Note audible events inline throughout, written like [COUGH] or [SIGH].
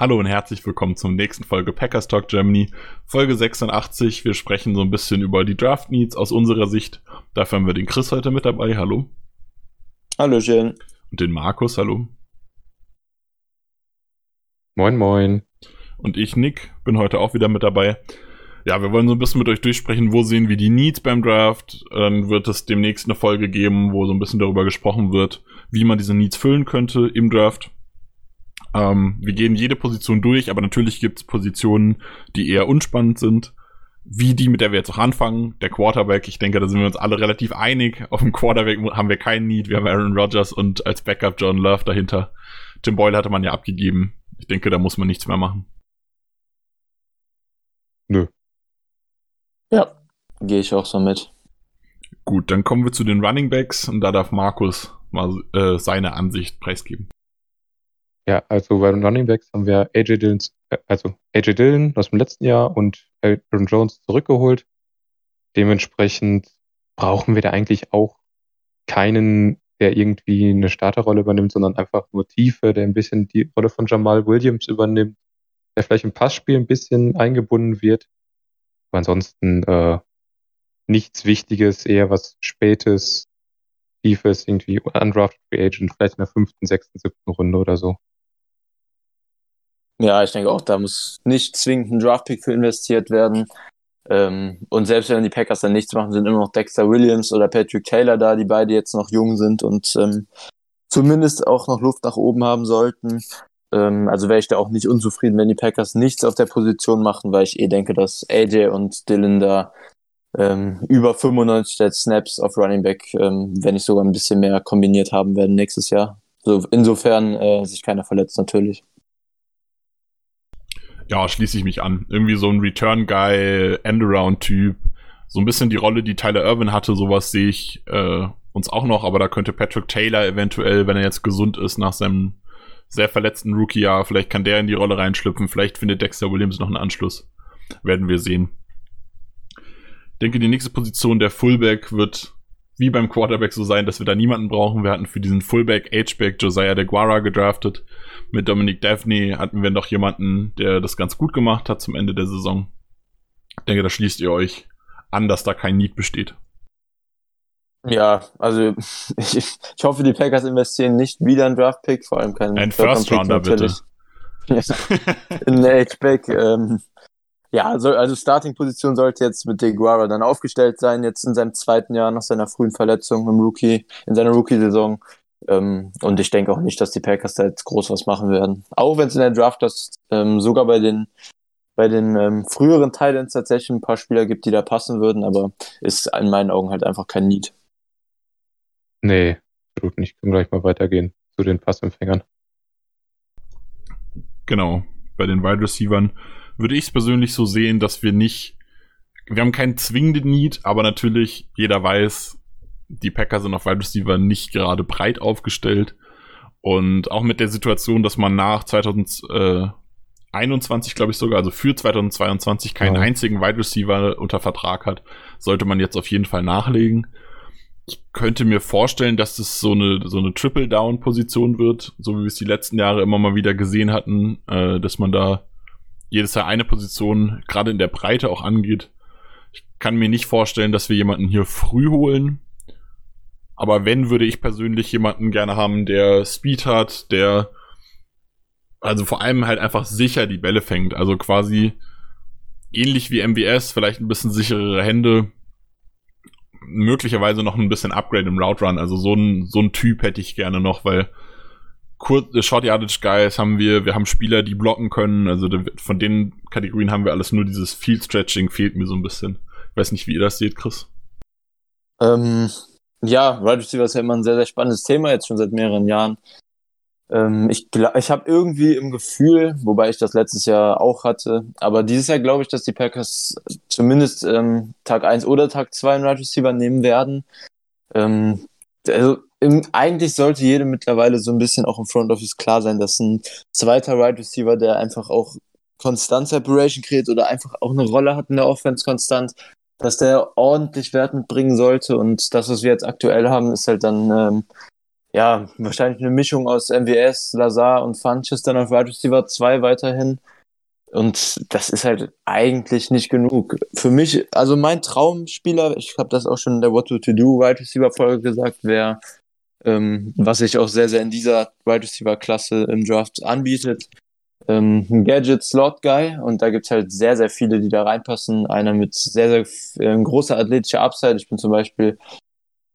Hallo und herzlich willkommen zum nächsten Folge Packers Talk Germany, Folge 86. Wir sprechen so ein bisschen über die Draft Needs aus unserer Sicht. Dafür haben wir den Chris heute mit dabei. Hallo. Hallöchen. Und den Markus. Hallo. Moin, moin. Und ich, Nick, bin heute auch wieder mit dabei. Ja, wir wollen so ein bisschen mit euch durchsprechen, wo sehen wir die Needs beim Draft. Dann wird es demnächst eine Folge geben, wo so ein bisschen darüber gesprochen wird, wie man diese Needs füllen könnte im Draft. Ähm, wir gehen jede Position durch, aber natürlich gibt es Positionen, die eher unspannend sind. Wie die, mit der wir jetzt auch anfangen, der Quarterback. Ich denke, da sind wir uns alle relativ einig. Auf dem Quarterback haben wir keinen Need. Wir haben Aaron Rodgers und als Backup John Love dahinter. Tim Boyle hatte man ja abgegeben. Ich denke, da muss man nichts mehr machen. Nö. Ja, gehe ich auch so mit. Gut, dann kommen wir zu den Running Backs und da darf Markus mal äh, seine Ansicht preisgeben. Ja, also bei den Running Backs haben wir AJ Dillon, also AJ Dillon aus dem letzten Jahr und Aaron Jones zurückgeholt. Dementsprechend brauchen wir da eigentlich auch keinen, der irgendwie eine Starterrolle übernimmt, sondern einfach nur Tiefe, der ein bisschen die Rolle von Jamal Williams übernimmt, der vielleicht im Passspiel ein bisschen eingebunden wird. Aber ansonsten äh, nichts Wichtiges, eher was Spätes, Tiefes, irgendwie undrafted Free Agent, vielleicht in der fünften, sechsten, siebten Runde oder so. Ja, ich denke auch, da muss nicht zwingend ein Draftpick für investiert werden. Ähm, und selbst wenn die Packers dann nichts machen, sind immer noch Dexter Williams oder Patrick Taylor da, die beide jetzt noch jung sind und ähm, zumindest auch noch Luft nach oben haben sollten. Ähm, also wäre ich da auch nicht unzufrieden, wenn die Packers nichts auf der Position machen, weil ich eh denke, dass AJ und Dylan da ähm, über 95 Snaps auf Running Back, ähm, wenn nicht sogar ein bisschen mehr kombiniert haben werden nächstes Jahr. So, insofern äh, sich keiner verletzt natürlich. Ja, schließe ich mich an. Irgendwie so ein Return-Guy, Endaround-Typ. So ein bisschen die Rolle, die Tyler Irvin hatte, sowas sehe ich äh, uns auch noch, aber da könnte Patrick Taylor eventuell, wenn er jetzt gesund ist, nach seinem sehr verletzten Rookie-Jahr, vielleicht kann der in die Rolle reinschlüpfen, vielleicht findet Dexter Williams noch einen Anschluss. Werden wir sehen. Ich denke, die nächste Position der Fullback wird wie beim Quarterback so sein, dass wir da niemanden brauchen. Wir hatten für diesen Fullback, H-Back Josiah DeGuara gedraftet. Mit Dominic Daphne hatten wir noch jemanden, der das ganz gut gemacht hat zum Ende der Saison. Ich denke, da schließt ihr euch an, dass da kein Need besteht. Ja, also [LAUGHS] ich, ich hoffe, die Packers investieren nicht wieder einen Draft-Pick, vor allem keinen Ein First-Rounder, bitte. [LAUGHS] In H-Back. Ähm, ja, also, also Starting-Position sollte jetzt mit DeGuara dann aufgestellt sein, jetzt in seinem zweiten Jahr nach seiner frühen Verletzung im Rookie, in seiner Rookie-Saison. Ähm, und ich denke auch nicht, dass die Packers da jetzt groß was machen werden. Auch wenn es in der Draft das ähm, sogar bei den bei den ähm, früheren Titans tatsächlich ein paar Spieler gibt, die da passen würden, aber ist in meinen Augen halt einfach kein Need. Nee, absolut nicht. Können wir gleich mal weitergehen zu den Passempfängern. Genau. Bei den Wide Receivern würde ich es persönlich so sehen, dass wir nicht, wir haben keinen zwingenden Need, aber natürlich jeder weiß, die Packers sind auf Wide Receiver nicht gerade breit aufgestellt. Und auch mit der Situation, dass man nach 2021, glaube ich sogar, also für 2022 keinen ja. einzigen Wide Receiver unter Vertrag hat, sollte man jetzt auf jeden Fall nachlegen. Ich könnte mir vorstellen, dass es so eine, so eine Triple-Down-Position wird, so wie wir es die letzten Jahre immer mal wieder gesehen hatten, äh, dass man da jedes Jahr eine Position gerade in der Breite auch angeht. Ich kann mir nicht vorstellen, dass wir jemanden hier früh holen. Aber wenn, würde ich persönlich jemanden gerne haben, der Speed hat, der also vor allem halt einfach sicher die Bälle fängt. Also quasi ähnlich wie MBS, vielleicht ein bisschen sicherere Hände. Möglicherweise noch ein bisschen Upgrade im Route Run. Also so ein, so ein Typ hätte ich gerne noch, weil Kur Short Yardage Guys haben wir, wir haben Spieler, die blocken können. Also von den Kategorien haben wir alles nur dieses Field Stretching fehlt mir so ein bisschen. Ich weiß nicht, wie ihr das seht, Chris. Ähm, ja, Wide Receiver ist ja immer ein sehr, sehr spannendes Thema, jetzt schon seit mehreren Jahren. Ähm, ich ich habe irgendwie im Gefühl, wobei ich das letztes Jahr auch hatte, aber dieses Jahr glaube ich, dass die Packers zumindest ähm, Tag 1 oder Tag 2 einen Wide Receiver nehmen werden. Ähm, also im, eigentlich sollte jedem mittlerweile so ein bisschen auch im Front Office klar sein, dass ein zweiter Wide Receiver, der einfach auch konstant Separation kreiert oder einfach auch eine Rolle hat in der Offense konstant, dass der ordentlich Wert mitbringen sollte. Und das, was wir jetzt aktuell haben, ist halt dann ähm, ja wahrscheinlich eine Mischung aus MWS, Lazar und Funches dann auf Wide Receiver 2 weiterhin. Und das ist halt eigentlich nicht genug. Für mich, also mein Traumspieler, ich habe das auch schon in der What to Do Wide Receiver Folge gesagt, wäre, ähm, was sich auch sehr, sehr in dieser Wide Receiver Klasse im Draft anbietet, ähm, ein Gadget Slot Guy. Und da gibt's halt sehr, sehr viele, die da reinpassen. Einer mit sehr, sehr äh, großer athletischer Upside. Ich bin zum Beispiel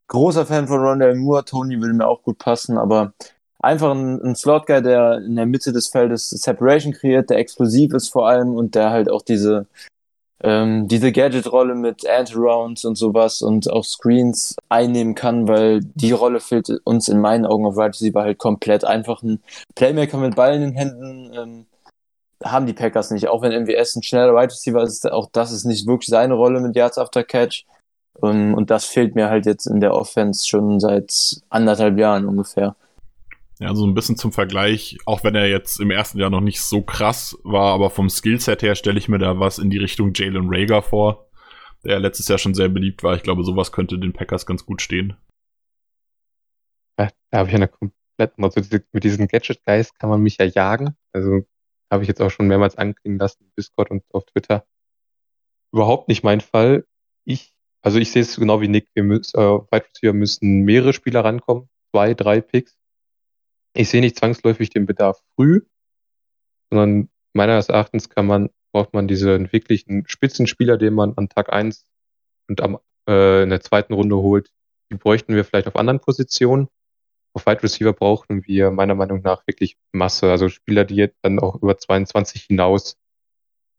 großer Fan von Rondell Moore. Tony würde mir auch gut passen, aber einfach ein, ein Slot-Guy, der in der Mitte des Feldes Separation kreiert, der explosiv ist vor allem und der halt auch diese, ähm, diese Gadget-Rolle mit Anti-Rounds und sowas und auch Screens einnehmen kann, weil die Rolle fehlt uns in meinen Augen auf Right Receiver halt komplett. Einfach ein Playmaker mit Ball in den Händen ähm, haben die Packers nicht. Auch wenn MWS ein schneller Right Receiver ist, auch das ist nicht wirklich seine Rolle mit Yards After Catch. Um, und das fehlt mir halt jetzt in der Offense schon seit anderthalb Jahren ungefähr. Ja, so ein bisschen zum Vergleich, auch wenn er jetzt im ersten Jahr noch nicht so krass war, aber vom Skillset her stelle ich mir da was in die Richtung Jalen Rager vor, der letztes Jahr schon sehr beliebt war. Ich glaube, sowas könnte den Packers ganz gut stehen. Ja, da habe ich eine komplett, also mit diesen Gadget-Guys kann man mich ja jagen. Also habe ich jetzt auch schon mehrmals anklingen lassen, Discord und auf Twitter. Überhaupt nicht mein Fall. Ich, also ich sehe es genau wie Nick, wir müssen, äh, Wide müssen mehrere Spieler rankommen, zwei, drei Picks ich sehe nicht zwangsläufig den Bedarf früh, sondern meines Erachtens kann man, braucht man diesen wirklichen Spitzenspieler, den man an Tag 1 und am, äh, in der zweiten Runde holt. Die bräuchten wir vielleicht auf anderen Positionen. Auf Wide Receiver brauchen wir meiner Meinung nach wirklich Masse, also Spieler, die jetzt dann auch über 22 hinaus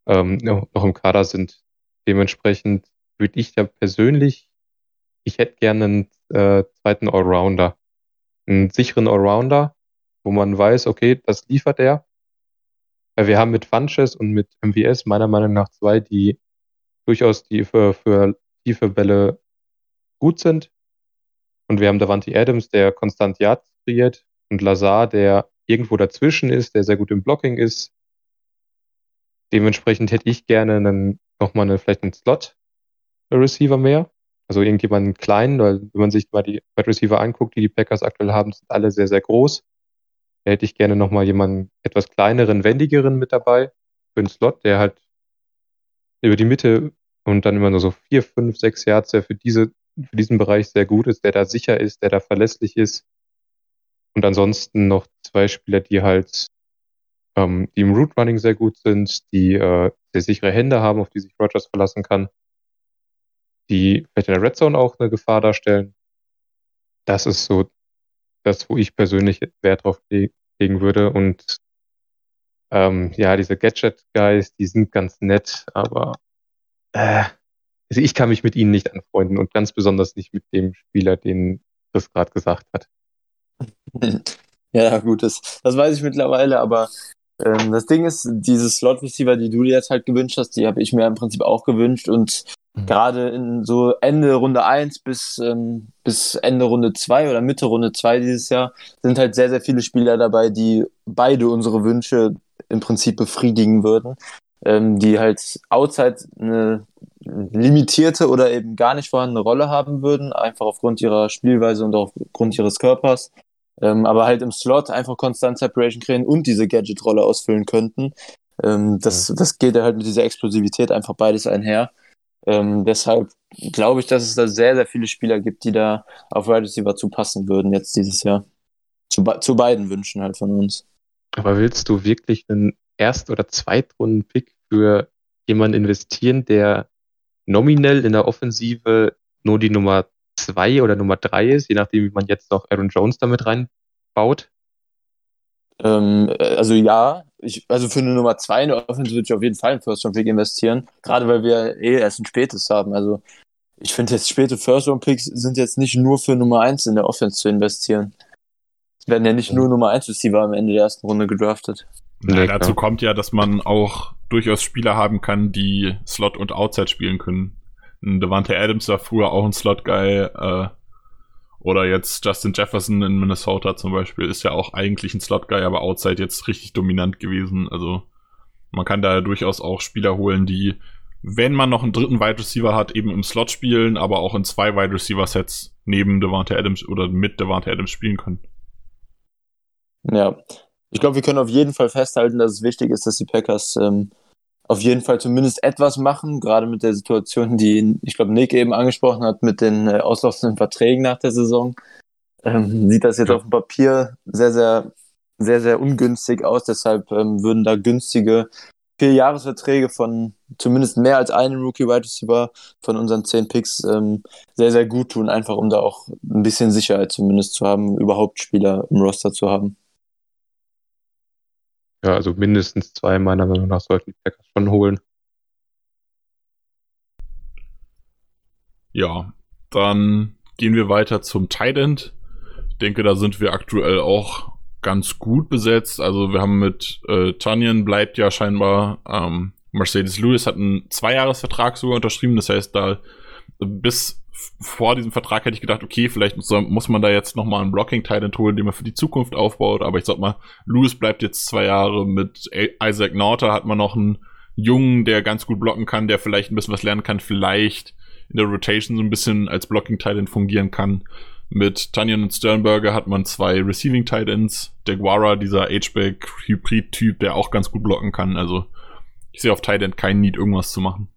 ähm, noch im Kader sind. Dementsprechend würde ich da persönlich, ich hätte gerne einen äh, zweiten Allrounder, einen sicheren Allrounder, wo man weiß, okay, das liefert er. Weil wir haben mit Funches und mit MVS meiner Meinung nach zwei, die durchaus die für, für tiefe Bälle gut sind. Und wir haben Davante Adams, der konstant Yards kreiert und Lazar, der irgendwo dazwischen ist, der sehr gut im Blocking ist. Dementsprechend hätte ich gerne einen, nochmal eine, vielleicht einen Slot-Receiver mehr. Also irgendjemanden kleinen, weil wenn man sich mal die Wide Receiver anguckt, die die Packers aktuell haben, sind alle sehr, sehr groß. Hätte ich gerne nochmal jemanden etwas kleineren, wendigeren mit dabei für einen Slot, der halt über die Mitte und dann immer nur so vier, fünf, sechs Yards, der für diese, für diesen Bereich sehr gut ist, der da sicher ist, der da verlässlich ist. Und ansonsten noch zwei Spieler, die halt, ähm, die im Root Running sehr gut sind, die äh, sehr sichere Hände haben, auf die sich Rogers verlassen kann, die vielleicht in der Red Zone auch eine Gefahr darstellen. Das ist so das, wo ich persönlich Wert drauf legen würde. Und ähm, ja, diese Gadget-Guys, die sind ganz nett, aber äh, also ich kann mich mit ihnen nicht anfreunden und ganz besonders nicht mit dem Spieler, den Chris gerade gesagt hat. [LAUGHS] Ja, gut, das, das weiß ich mittlerweile, aber ähm, das Ding ist, diese Slot-Receiver, die du dir jetzt halt gewünscht hast, die habe ich mir im Prinzip auch gewünscht und Mhm. Gerade in so Ende Runde 1 bis, ähm, bis Ende Runde 2 oder Mitte Runde 2 dieses Jahr sind halt sehr, sehr viele Spieler dabei, die beide unsere Wünsche im Prinzip befriedigen würden. Ähm, die halt outside eine limitierte oder eben gar nicht vorhandene Rolle haben würden, einfach aufgrund ihrer Spielweise und aufgrund ihres Körpers. Ähm, aber halt im Slot einfach konstant Separation kreieren und diese Gadget-Rolle ausfüllen könnten. Ähm, das, das geht halt mit dieser Explosivität einfach beides einher. Ähm, deshalb glaube ich, dass es da sehr, sehr viele Spieler gibt, die da auf Wide Receiver zu passen würden jetzt dieses Jahr. Zu, zu beiden Wünschen halt von uns. Aber willst du wirklich einen Erst- oder Zweitrunden-Pick für jemanden investieren, der nominell in der Offensive nur die Nummer zwei oder Nummer drei ist, je nachdem, wie man jetzt noch Aaron Jones damit reinbaut? Ähm, äh, also ja, ich, also für eine Nummer 2 in der Offense würde ich auf jeden Fall in First Round Pick investieren. Gerade weil wir eh erst ein spätes haben. Also ich finde jetzt späte First Round Picks sind jetzt nicht nur für Nummer 1 in der Offense zu investieren. werden ja nicht nur Nummer 1 Receiver am Ende der ersten Runde gedraftet. Ja, dazu kommt ja, dass man auch durchaus Spieler haben kann, die Slot und Outside spielen können. Devante Adams war früher auch ein Slot-Guy, äh, oder jetzt Justin Jefferson in Minnesota zum Beispiel ist ja auch eigentlich ein Slot-Guy, aber Outside jetzt richtig dominant gewesen. Also man kann da durchaus auch Spieler holen, die, wenn man noch einen dritten Wide Receiver hat, eben im Slot spielen, aber auch in zwei Wide Receiver Sets neben Devante Adams oder mit Devante Adams spielen können. Ja, ich glaube, wir können auf jeden Fall festhalten, dass es wichtig ist, dass die Packers ähm, auf jeden Fall zumindest etwas machen, gerade mit der Situation, die ich glaube Nick eben angesprochen hat, mit den äh, auslaufenden Verträgen nach der Saison. Ähm, sieht das jetzt auf dem Papier sehr, sehr, sehr, sehr ungünstig aus. Deshalb ähm, würden da günstige vier Jahresverträge von zumindest mehr als einem Rookie Wide Receiver von unseren zehn Picks ähm, sehr, sehr gut tun, einfach um da auch ein bisschen Sicherheit zumindest zu haben, überhaupt Spieler im Roster zu haben. Ja, also mindestens zwei meiner Meinung nach sollten die Packers schon holen. Ja, dann gehen wir weiter zum Tight End. Ich denke, da sind wir aktuell auch ganz gut besetzt. Also wir haben mit äh, Tanyan bleibt ja scheinbar ähm, Mercedes Lewis hat einen Zweijahresvertrag sogar unterschrieben. Das heißt, da bis vor diesem Vertrag hätte ich gedacht, okay, vielleicht muss, muss man da jetzt nochmal einen Blocking-Titan holen, den man für die Zukunft aufbaut. Aber ich sag mal, Lewis bleibt jetzt zwei Jahre. Mit Isaac Nauta hat man noch einen Jungen, der ganz gut blocken kann, der vielleicht ein bisschen was lernen kann, vielleicht in der Rotation so ein bisschen als Blocking-Titan fungieren kann. Mit Tanyan und Sternberger hat man zwei Receiving Titans. Der Guara, dieser H-Back-Hybrid-Typ, der auch ganz gut blocken kann. Also ich sehe auf Titan keinen Need, irgendwas zu machen.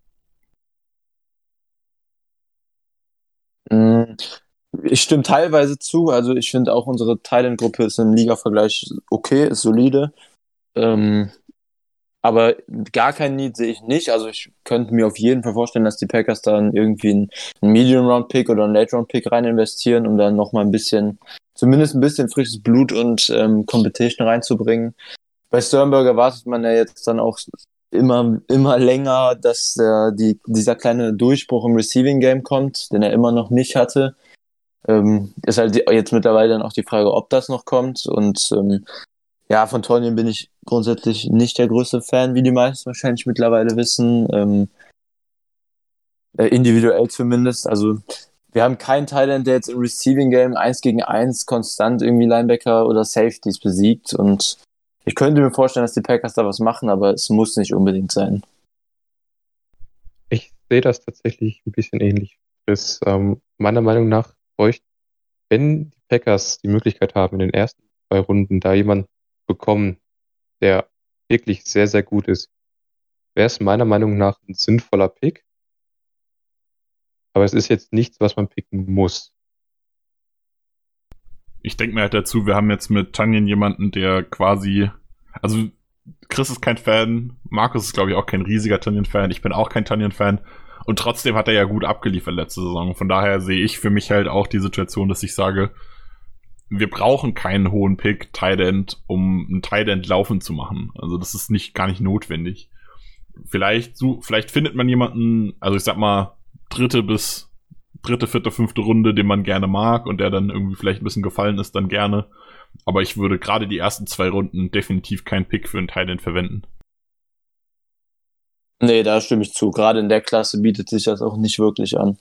Ich stimme teilweise zu. Also ich finde auch unsere Thailand-Gruppe ist im Liga-Vergleich okay, ist solide. Ähm, aber gar kein Need sehe ich nicht. Also ich könnte mir auf jeden Fall vorstellen, dass die Packers dann irgendwie einen, einen Medium-Round-Pick oder einen Late-Round-Pick rein investieren, um dann nochmal ein bisschen, zumindest ein bisschen frisches Blut und ähm, Competition reinzubringen. Bei Sternberger wartet man ja jetzt dann auch immer, immer länger, dass äh, die, dieser kleine Durchbruch im Receiving Game kommt, den er immer noch nicht hatte. Ähm, ist halt jetzt mittlerweile dann auch die Frage, ob das noch kommt. Und ähm, ja, von Tonien bin ich grundsätzlich nicht der größte Fan, wie die meisten wahrscheinlich mittlerweile wissen. Ähm, äh, individuell zumindest. Also wir haben keinen Thailand, der jetzt im Receiving Game 1 gegen 1 konstant irgendwie Linebacker oder Safeties besiegt. Und ich könnte mir vorstellen, dass die Packers da was machen, aber es muss nicht unbedingt sein. Ich sehe das tatsächlich ein bisschen ähnlich. Das, ähm, meiner Meinung nach bräuchte, wenn die Packers die Möglichkeit haben, in den ersten zwei Runden da jemanden bekommen, der wirklich sehr, sehr gut ist, wäre es meiner Meinung nach ein sinnvoller Pick. Aber es ist jetzt nichts, was man picken muss ich denke mir halt dazu, wir haben jetzt mit Tanjen jemanden, der quasi, also Chris ist kein Fan, Markus ist glaube ich auch kein riesiger Tanjen-Fan, ich bin auch kein Tanjen-Fan und trotzdem hat er ja gut abgeliefert letzte Saison. Von daher sehe ich für mich halt auch die Situation, dass ich sage, wir brauchen keinen hohen Pick Tight End, um ein Tight End laufen zu machen. Also das ist nicht gar nicht notwendig. Vielleicht so, vielleicht findet man jemanden, also ich sag mal dritte bis dritte, vierte, fünfte Runde, den man gerne mag und der dann irgendwie vielleicht ein bisschen gefallen ist, dann gerne. Aber ich würde gerade die ersten zwei Runden definitiv keinen Pick für einen Thailand verwenden. Nee, da stimme ich zu. Gerade in der Klasse bietet sich das auch nicht wirklich an.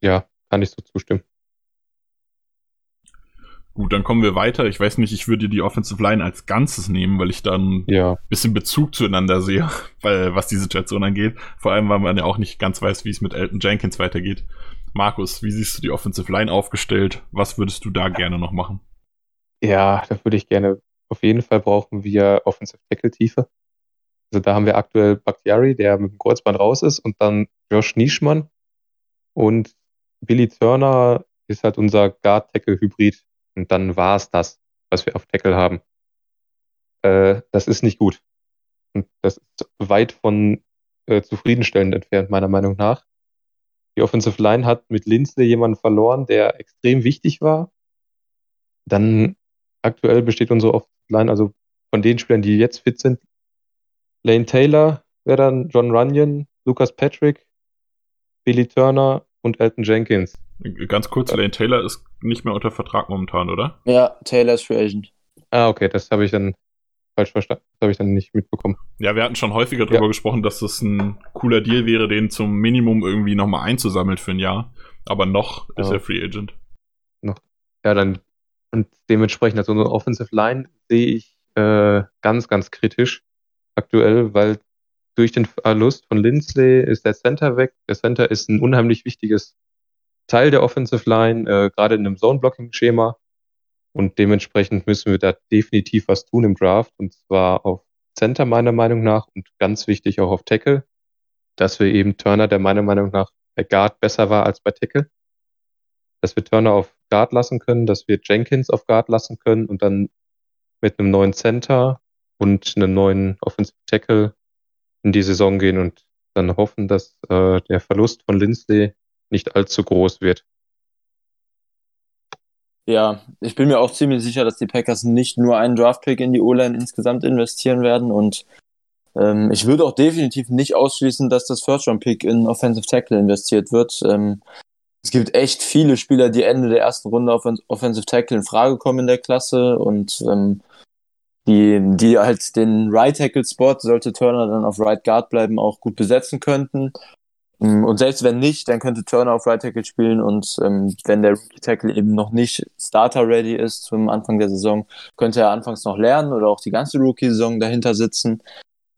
Ja, kann ich so zustimmen. Gut, dann kommen wir weiter. Ich weiß nicht, ich würde die Offensive Line als Ganzes nehmen, weil ich dann ja. ein bisschen Bezug zueinander sehe, [LAUGHS] weil, was die Situation angeht. Vor allem, weil man ja auch nicht ganz weiß, wie es mit Elton Jenkins weitergeht. Markus, wie siehst du die Offensive Line aufgestellt? Was würdest du da gerne noch machen? Ja, da würde ich gerne, auf jeden Fall brauchen wir Offensive Tackle Tiefe. Also da haben wir aktuell Bakhtiari, der mit dem Kreuzband raus ist und dann Josh Nischmann und Billy Turner ist halt unser Guard Tackle Hybrid und dann war es das, was wir auf Tackle haben. Äh, das ist nicht gut. Und das ist weit von äh, zufriedenstellend entfernt, meiner Meinung nach. Die Offensive Line hat mit Linsley jemanden verloren, der extrem wichtig war. Dann aktuell besteht unsere Offensive Line, also von den Spielern, die jetzt fit sind, Lane Taylor wäre dann John Runyon, Lucas Patrick, Billy Turner und Elton Jenkins. Ganz kurz, Lane Taylor ist nicht mehr unter Vertrag momentan, oder? Ja, Taylor ist Free Agent. Ah, okay, das habe ich dann falsch verstanden. Das habe ich dann nicht mitbekommen. Ja, wir hatten schon häufiger darüber ja. gesprochen, dass das ein cooler Deal wäre, den zum Minimum irgendwie nochmal einzusammeln für ein Jahr. Aber noch ja. ist er Free Agent. Noch. Ja, dann und dementsprechend, also unsere Offensive Line sehe ich äh, ganz, ganz kritisch aktuell, weil durch den Verlust von Lindsley ist der Center weg. Der Center ist ein unheimlich wichtiges Teil der Offensive Line, äh, gerade in einem Zone-Blocking-Schema. Und dementsprechend müssen wir da definitiv was tun im Draft. Und zwar auf Center meiner Meinung nach und ganz wichtig auch auf Tackle, dass wir eben Turner, der meiner Meinung nach bei Guard besser war als bei Tackle, dass wir Turner auf Guard lassen können, dass wir Jenkins auf Guard lassen können und dann mit einem neuen Center und einem neuen Offensive Tackle in die Saison gehen und dann hoffen, dass äh, der Verlust von Lindsley nicht allzu groß wird. Ja, ich bin mir auch ziemlich sicher, dass die Packers nicht nur einen Draftpick in die O-Line insgesamt investieren werden und ähm, ich würde auch definitiv nicht ausschließen, dass das First-Round-Pick in Offensive Tackle investiert wird. Ähm, es gibt echt viele Spieler, die Ende der ersten Runde auf Offensive Tackle in Frage kommen in der Klasse und ähm, die, die halt den Right Tackle Spot, sollte Turner dann auf Right Guard bleiben, auch gut besetzen könnten. Ähm, und selbst wenn nicht, dann könnte Turner auf Right Tackle spielen und ähm, wenn der Rookie Tackle eben noch nicht Starter ready ist zum Anfang der Saison, könnte er anfangs noch lernen oder auch die ganze Rookie-Saison dahinter sitzen.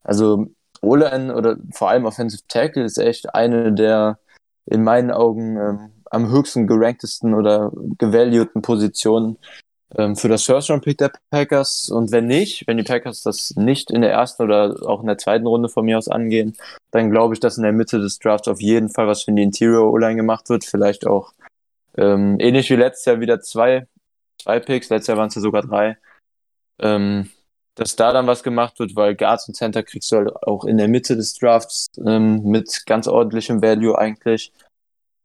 Also Olan oder vor allem Offensive Tackle ist echt eine der in meinen Augen ähm, am höchsten geranktesten oder gevalueten Positionen ähm, für das First Round Pick der Packers. Und wenn nicht, wenn die Packers das nicht in der ersten oder auch in der zweiten Runde von mir aus angehen, dann glaube ich, dass in der Mitte des Drafts auf jeden Fall was für die Interior O-Line gemacht wird. Vielleicht auch ähm, ähnlich wie letztes Jahr wieder zwei, zwei Picks. Letztes Jahr waren es ja sogar drei. Ähm, dass da dann was gemacht wird, weil Guards und Center kriegst du halt auch in der Mitte des Drafts ähm, mit ganz ordentlichem Value eigentlich.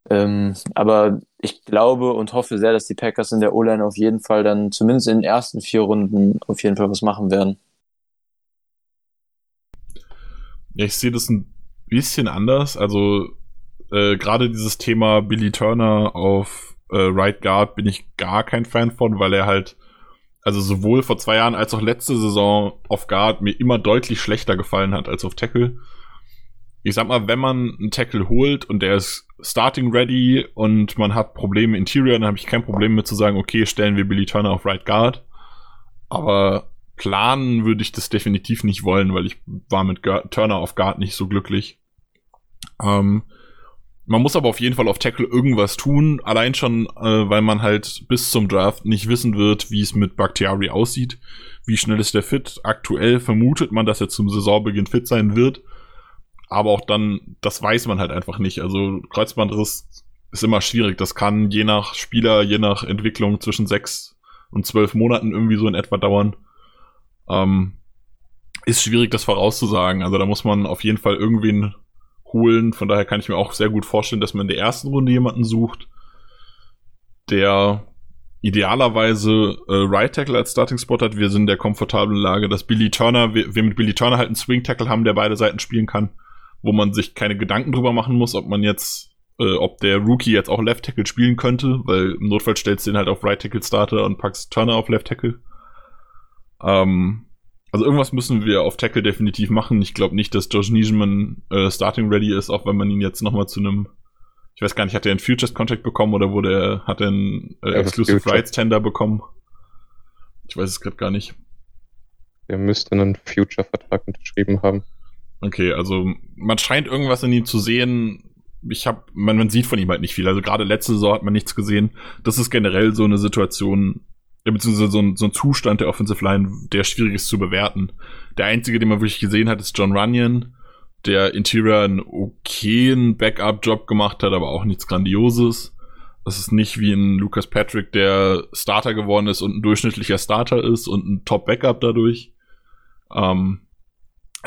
Ähm, aber ich glaube und hoffe sehr, dass die Packers in der O-Line auf jeden Fall dann zumindest in den ersten vier Runden auf jeden Fall was machen werden. Ich sehe das ein bisschen anders. Also äh, gerade dieses Thema Billy Turner auf äh, Right Guard bin ich gar kein Fan von, weil er halt, also sowohl vor zwei Jahren als auch letzte Saison auf Guard mir immer deutlich schlechter gefallen hat als auf Tackle ich sag mal, wenn man einen Tackle holt und der ist starting ready und man hat Probleme Interior, dann habe ich kein Problem mit zu sagen, okay, stellen wir Billy Turner auf Right Guard. Aber planen würde ich das definitiv nicht wollen, weil ich war mit Turner auf Guard nicht so glücklich. Ähm, man muss aber auf jeden Fall auf Tackle irgendwas tun, allein schon, äh, weil man halt bis zum Draft nicht wissen wird, wie es mit Bakhtiari aussieht. Wie schnell ist der fit? Aktuell vermutet man, dass er zum Saisonbeginn fit sein wird aber auch dann, das weiß man halt einfach nicht. Also Kreuzbandriss ist immer schwierig. Das kann je nach Spieler, je nach Entwicklung zwischen sechs und zwölf Monaten irgendwie so in etwa dauern. Ähm, ist schwierig, das vorauszusagen. Also da muss man auf jeden Fall irgendwen holen. Von daher kann ich mir auch sehr gut vorstellen, dass man in der ersten Runde jemanden sucht, der idealerweise äh, Right Tackle als Starting Spot hat. Wir sind in der komfortablen Lage, dass Billy Turner, wir, wir mit Billy Turner halt einen Swing Tackle haben, der beide Seiten spielen kann wo man sich keine Gedanken drüber machen muss, ob man jetzt, äh, ob der Rookie jetzt auch Left Tackle spielen könnte, weil im Notfall stellst du ihn halt auf Right Tackle Starter und packst Turner auf Left Tackle. Ähm, also irgendwas müssen wir auf Tackle definitiv machen. Ich glaube nicht, dass Josh Nijeman äh, Starting ready ist, auch wenn man ihn jetzt nochmal zu einem, ich weiß gar nicht, hat er einen Futures Contract bekommen oder wurde er, hat er einen äh, Exclusive Future. Rights Tender bekommen? Ich weiß es gerade gar nicht. Er müsste einen Future-Vertrag unterschrieben haben. Okay, also man scheint irgendwas in ihm zu sehen. Ich habe, man, man sieht von ihm halt nicht viel. Also gerade letzte Saison hat man nichts gesehen. Das ist generell so eine Situation, beziehungsweise so ein, so ein Zustand der Offensive Line, der schwierig ist zu bewerten. Der einzige, den man wirklich gesehen hat, ist John Runyon, der Interior einen okayen Backup-Job gemacht hat, aber auch nichts Grandioses. Das ist nicht wie ein Lucas Patrick, der Starter geworden ist und ein durchschnittlicher Starter ist und ein Top-Backup dadurch. Ähm,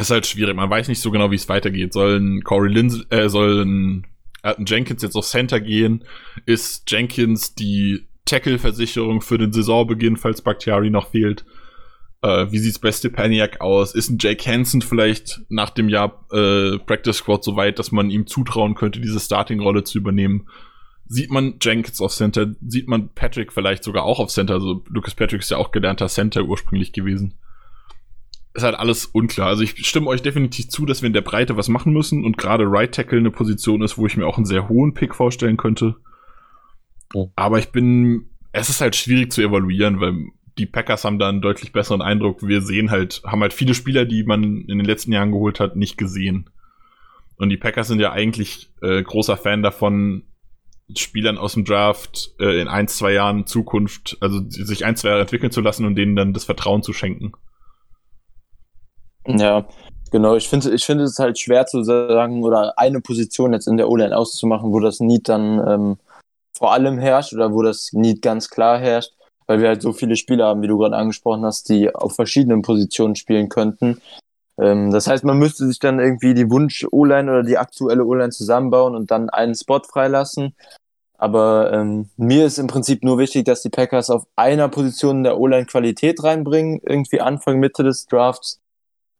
ist halt schwierig. Man weiß nicht so genau, wie es weitergeht. Sollen Corey Lindsay, äh, sollen Alton Jenkins jetzt auf Center gehen? Ist Jenkins die Tackle-Versicherung für den Saisonbeginn, falls Bakhtiari noch fehlt? Äh, wie sieht's bei Stepaniak aus? Ist ein Jake Hansen vielleicht nach dem Jahr äh, Practice Squad so weit, dass man ihm zutrauen könnte, diese Starting-Rolle zu übernehmen? sieht man Jenkins auf Center, sieht man Patrick vielleicht sogar auch auf Center. Also Lucas Patrick ist ja auch gelernter Center ursprünglich gewesen. Ist halt alles unklar. Also ich stimme euch definitiv zu, dass wir in der Breite was machen müssen und gerade Right Tackle eine Position ist, wo ich mir auch einen sehr hohen Pick vorstellen könnte. Oh. Aber ich bin, es ist halt schwierig zu evaluieren, weil die Packers haben da einen deutlich besseren Eindruck. Wir sehen halt, haben halt viele Spieler, die man in den letzten Jahren geholt hat, nicht gesehen. Und die Packers sind ja eigentlich äh, großer Fan davon, Spielern aus dem Draft äh, in ein, zwei Jahren Zukunft, also sich ein, zwei Jahre entwickeln zu lassen und denen dann das Vertrauen zu schenken. Ja, genau. Ich finde ich finde es halt schwer zu sagen oder eine Position jetzt in der O-Line auszumachen, wo das Need dann ähm, vor allem herrscht oder wo das Need ganz klar herrscht, weil wir halt so viele Spieler haben, wie du gerade angesprochen hast, die auf verschiedenen Positionen spielen könnten. Ähm, das heißt, man müsste sich dann irgendwie die Wunsch-O-Line oder die aktuelle O-Line zusammenbauen und dann einen Spot freilassen. Aber ähm, mir ist im Prinzip nur wichtig, dass die Packers auf einer Position in der O-Line Qualität reinbringen, irgendwie Anfang, Mitte des Drafts.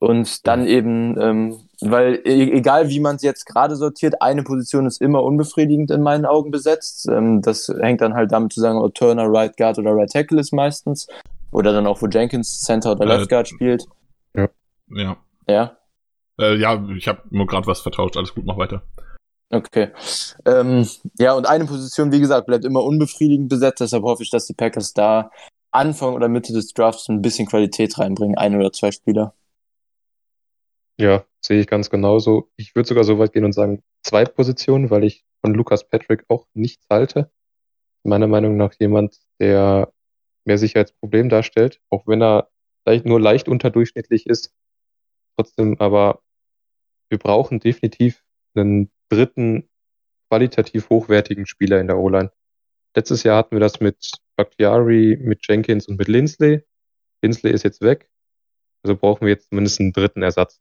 Und dann eben, ähm, weil e-, egal wie man es jetzt gerade sortiert, eine Position ist immer unbefriedigend in meinen Augen besetzt. Ähm, das hängt dann halt damit zusammen, ob Turner Right Guard oder Right Tackle ist meistens. Oder dann auch, wo Jenkins Center oder Left Guard spielt. Ja. Ja. Ja. Äh, ja, ich habe nur gerade was vertauscht. Alles gut, mach weiter. Okay. Ähm, ja, und eine Position, wie gesagt, bleibt immer unbefriedigend besetzt. Deshalb hoffe ich, dass die Packers da Anfang oder Mitte des Drafts ein bisschen Qualität reinbringen. Ein oder zwei Spieler. Ja, sehe ich ganz genauso. Ich würde sogar so weit gehen und sagen, zwei Positionen, weil ich von Lukas Patrick auch nichts halte. Meiner Meinung nach jemand, der mehr Sicherheitsproblem darstellt, auch wenn er leicht, nur leicht unterdurchschnittlich ist. Trotzdem aber, wir brauchen definitiv einen dritten qualitativ hochwertigen Spieler in der O-Line. Letztes Jahr hatten wir das mit Bakhtiari, mit Jenkins und mit Lindsley. Lindsley ist jetzt weg. Also brauchen wir jetzt zumindest einen dritten Ersatz.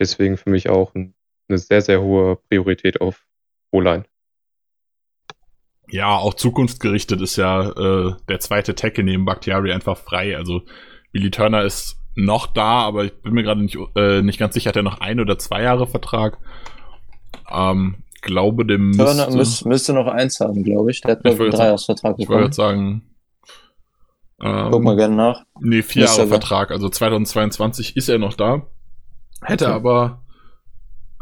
Deswegen für mich auch ein, eine sehr, sehr hohe Priorität auf O-Line. Ja, auch zukunftsgerichtet ist ja äh, der zweite Tackle neben Bakhtiari einfach frei. Also Billy Turner ist noch da, aber ich bin mir gerade nicht, äh, nicht ganz sicher, hat er noch ein oder zwei Jahre Vertrag. Ähm, glaube, dem Turner müsste, müsste noch eins haben, glaube ich. Der hat noch einen Dreijahresvertrag bekommen. Ich wollte sagen. Ähm, Guck mal gerne nach. Nee, vier Jahre Vertrag. Also 2022 ist er noch da. Hätte okay. aber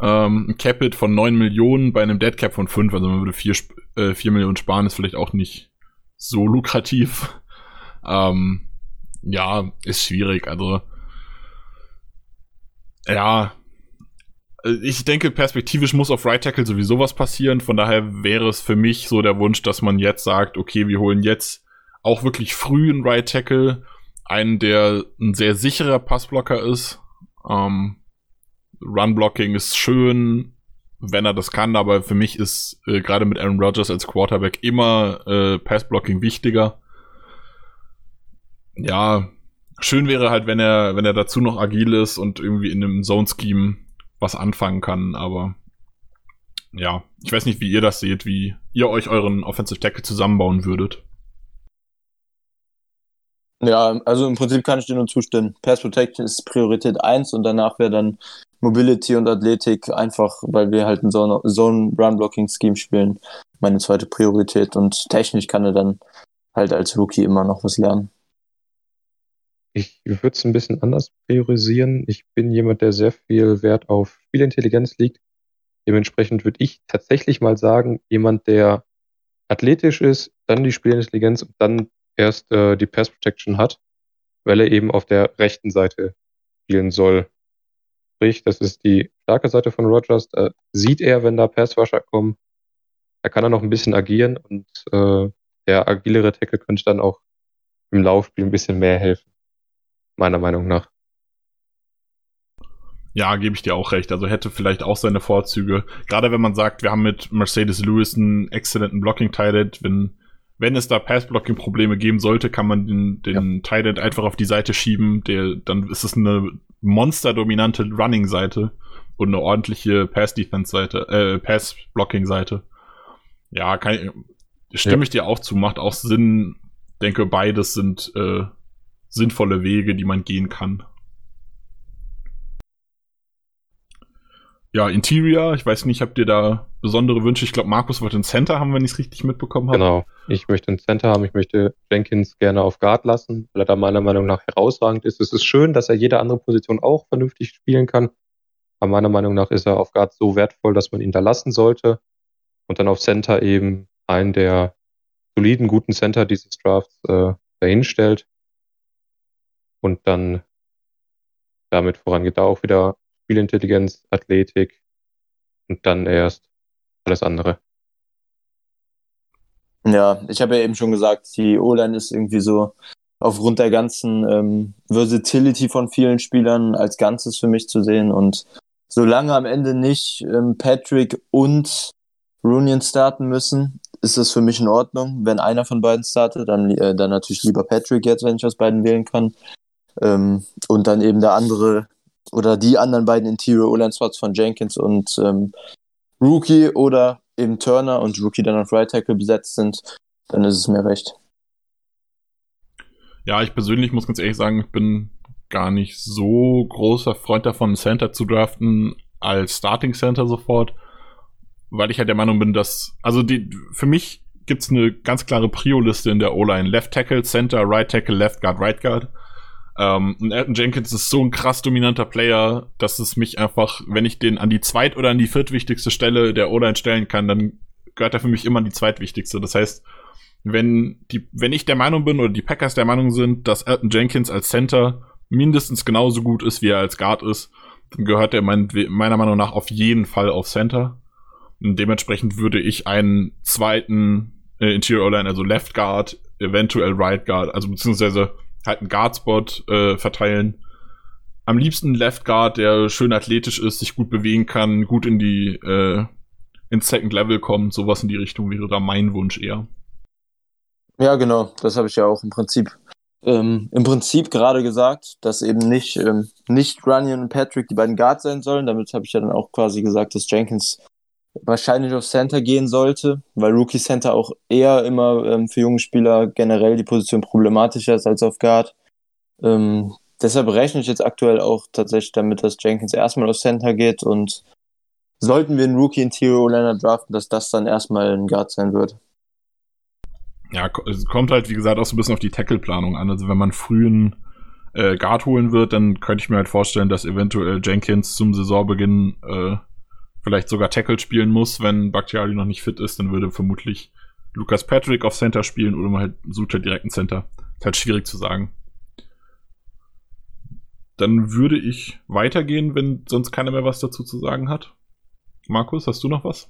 ähm, ein Capit von 9 Millionen bei einem Dead Cap von 5. Also man würde 4, äh, 4 Millionen sparen, ist vielleicht auch nicht so lukrativ. [LAUGHS] Ähm, ja, ist schwierig. Also ja, äh, ich denke, perspektivisch muss auf Right Tackle sowieso was passieren. Von daher wäre es für mich so der Wunsch, dass man jetzt sagt, okay, wir holen jetzt auch wirklich früh einen Right Tackle, einen, der ein sehr sicherer Passblocker ist. Ähm, Run-Blocking ist schön, wenn er das kann, aber für mich ist äh, gerade mit Aaron Rodgers als Quarterback immer äh, Pass-Blocking wichtiger. Ja, schön wäre halt, wenn er, wenn er dazu noch agil ist und irgendwie in einem Zone-Scheme was anfangen kann, aber ja, ich weiß nicht, wie ihr das seht, wie ihr euch euren Offensive Tackle zusammenbauen würdet. Ja, also im Prinzip kann ich dir nur zustimmen. Pass Protection ist Priorität 1 und danach wäre dann Mobility und Athletik einfach, weil wir halt ein Zone-Run-Blocking-Scheme spielen, meine zweite Priorität und technisch kann er dann halt als Rookie immer noch was lernen. Ich würde es ein bisschen anders priorisieren. Ich bin jemand, der sehr viel Wert auf Spielintelligenz liegt. Dementsprechend würde ich tatsächlich mal sagen, jemand, der athletisch ist, dann die Spielintelligenz und dann erst äh, die Pass Protection hat, weil er eben auf der rechten Seite spielen soll. Sprich, das ist die starke Seite von Rogers. Da sieht er, wenn da Passwasher kommen. Da kann er noch ein bisschen agieren und äh, der agilere Tackle könnte dann auch im Laufspiel ein bisschen mehr helfen meiner Meinung nach. Ja, gebe ich dir auch recht. Also hätte vielleicht auch seine Vorzüge. Gerade wenn man sagt, wir haben mit Mercedes Lewis einen exzellenten Blocking-Tight wenn, wenn es da Pass-Blocking-Probleme geben sollte, kann man den, den ja. Tight einfach auf die Seite schieben. Der, dann ist es eine monsterdominante Running-Seite und eine ordentliche Pass-Defense-Seite, äh, Pass-Blocking-Seite. Ja, kann, stimme ja. ich dir auch zu, macht auch Sinn. Denke, beides sind äh, sinnvolle Wege, die man gehen kann. Ja, Interior, ich weiß nicht, habt ihr da besondere Wünsche? Ich glaube, Markus wollte einen Center haben, wenn ich es richtig mitbekommen habe. Genau. Ich möchte einen Center haben. Ich möchte Jenkins gerne auf Guard lassen, weil er da meiner Meinung nach herausragend ist. Es ist schön, dass er jede andere Position auch vernünftig spielen kann. Aber meiner Meinung nach ist er auf Guard so wertvoll, dass man ihn da lassen sollte. Und dann auf Center eben einen der soliden, guten Center dieses Drafts äh, dahinstellt. Und dann damit vorangeht da auch wieder Spielintelligenz, Athletik und dann erst alles andere. Ja, ich habe ja eben schon gesagt, die O-Line ist irgendwie so aufgrund der ganzen ähm, Versatility von vielen Spielern als Ganzes für mich zu sehen. Und solange am Ende nicht ähm, Patrick und Runion starten müssen, ist das für mich in Ordnung. Wenn einer von beiden startet, dann, äh, dann natürlich lieber Patrick jetzt, wenn ich aus beiden wählen kann. Ähm, und dann eben der andere oder die anderen beiden Interior O-Line-Spots von Jenkins und ähm, Rookie oder eben Turner und Rookie dann auf Right Tackle besetzt sind, dann ist es mir recht. Ja, ich persönlich muss ganz ehrlich sagen, ich bin gar nicht so großer Freund davon, Center zu draften als Starting Center sofort, weil ich halt der Meinung bin, dass, also die, für mich gibt's eine ganz klare Prio-Liste in der O-Line. Left Tackle, Center, Right Tackle, Left Guard, Right Guard. Ähm, und Elton Jenkins ist so ein krass dominanter Player, dass es mich einfach, wenn ich den an die zweit- oder an die viertwichtigste Stelle der O-Line stellen kann, dann gehört er für mich immer an die zweitwichtigste. Das heißt, wenn die, wenn ich der Meinung bin oder die Packers der Meinung sind, dass Elton Jenkins als Center mindestens genauso gut ist, wie er als Guard ist, dann gehört er mein, meiner Meinung nach auf jeden Fall auf Center. Und dementsprechend würde ich einen zweiten äh, Interior O-Line, also Left Guard, eventuell Right Guard, also beziehungsweise halt einen Guardspot äh, verteilen. Am liebsten Left Guard, der schön athletisch ist, sich gut bewegen kann, gut in die äh, ins Second Level kommt, sowas in die Richtung wäre da mein Wunsch eher. Ja, genau, das habe ich ja auch im Prinzip ähm, im Prinzip gerade gesagt, dass eben nicht ähm, nicht Runyon und Patrick die beiden Guards sein sollen. Damit habe ich ja dann auch quasi gesagt, dass Jenkins wahrscheinlich auf Center gehen sollte, weil Rookie Center auch eher immer ähm, für junge Spieler generell die Position problematischer ist als auf Guard. Ähm, deshalb rechne ich jetzt aktuell auch tatsächlich damit, dass Jenkins erstmal auf Center geht und sollten wir einen Rookie Interior Liner draften, dass das dann erstmal ein Guard sein wird. Ja, es kommt halt, wie gesagt, auch so ein bisschen auf die Tackle-Planung an. Also wenn man frühen äh, Guard holen wird, dann könnte ich mir halt vorstellen, dass eventuell Jenkins zum Saisonbeginn äh, vielleicht sogar Tackle spielen muss, wenn Bakhtiari noch nicht fit ist, dann würde vermutlich Lucas Patrick auf Center spielen oder man halt sucht halt direkt einen Center. Ist halt schwierig zu sagen. Dann würde ich weitergehen, wenn sonst keiner mehr was dazu zu sagen hat. Markus, hast du noch was?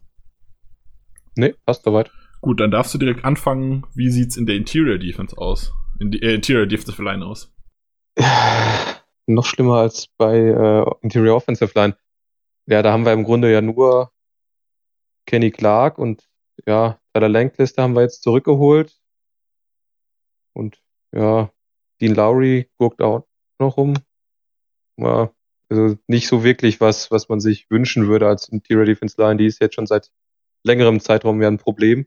Nee, passt soweit. Gut, dann darfst du direkt anfangen. Wie sieht's in der Interior Defense aus? In die äh, Interior Defensive Line aus? Noch schlimmer als bei äh, Interior Offensive Line ja, da haben wir im Grunde ja nur Kenny Clark und ja, bei der Langliste haben wir jetzt zurückgeholt. Und ja, Dean Lowry guckt auch noch rum. Ja, also nicht so wirklich was, was man sich wünschen würde als Interior Defense Line. Die ist jetzt schon seit längerem Zeitraum ja ein Problem.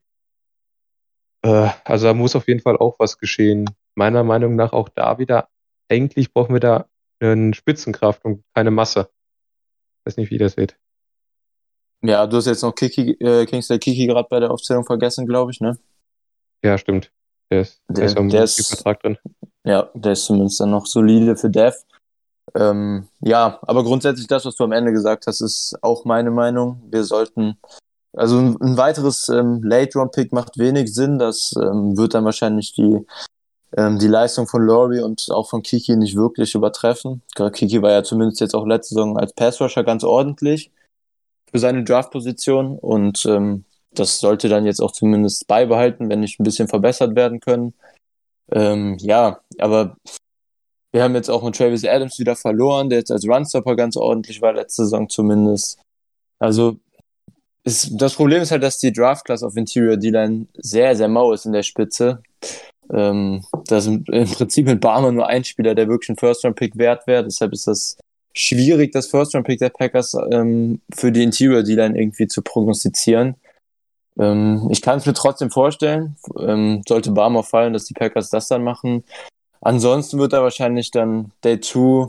Äh, also da muss auf jeden Fall auch was geschehen. Meiner Meinung nach auch da wieder. Eigentlich brauchen wir da eine Spitzenkraft und keine Masse weiß nicht, wie das wird. Ja, du hast jetzt noch Kiki, äh, Kingsley Kiki gerade bei der Aufzählung vergessen, glaube ich, ne? Ja, stimmt. Der ist, der, der ist der ist, Vertrag drin. Ja, der ist zumindest dann noch solide für Dev. Ähm, ja, aber grundsätzlich das, was du am Ende gesagt hast, ist auch meine Meinung. Wir sollten, also ein, ein weiteres ähm, Late-Round-Pick macht wenig Sinn. Das ähm, wird dann wahrscheinlich die ähm, die Leistung von Laurie und auch von Kiki nicht wirklich übertreffen. Kiki war ja zumindest jetzt auch letzte Saison als Passrusher ganz ordentlich für seine Draftposition und ähm, das sollte dann jetzt auch zumindest beibehalten, wenn nicht ein bisschen verbessert werden können. Ähm, ja, aber wir haben jetzt auch mit Travis Adams wieder verloren, der jetzt als Runstopper ganz ordentlich war, letzte Saison zumindest. Also ist, das Problem ist halt, dass die Draft-Class auf Interior D-Line sehr, sehr mau ist in der Spitze. Ähm, da ist im Prinzip mit Barmer nur ein Spieler, der wirklich ein First-Round-Pick wert wäre. Deshalb ist das schwierig, das First-Round-Pick der Packers ähm, für die Interior-D-Line irgendwie zu prognostizieren. Ähm, ich kann es mir trotzdem vorstellen, ähm, sollte Barmer fallen, dass die Packers das dann machen. Ansonsten wird er wahrscheinlich dann Day 2,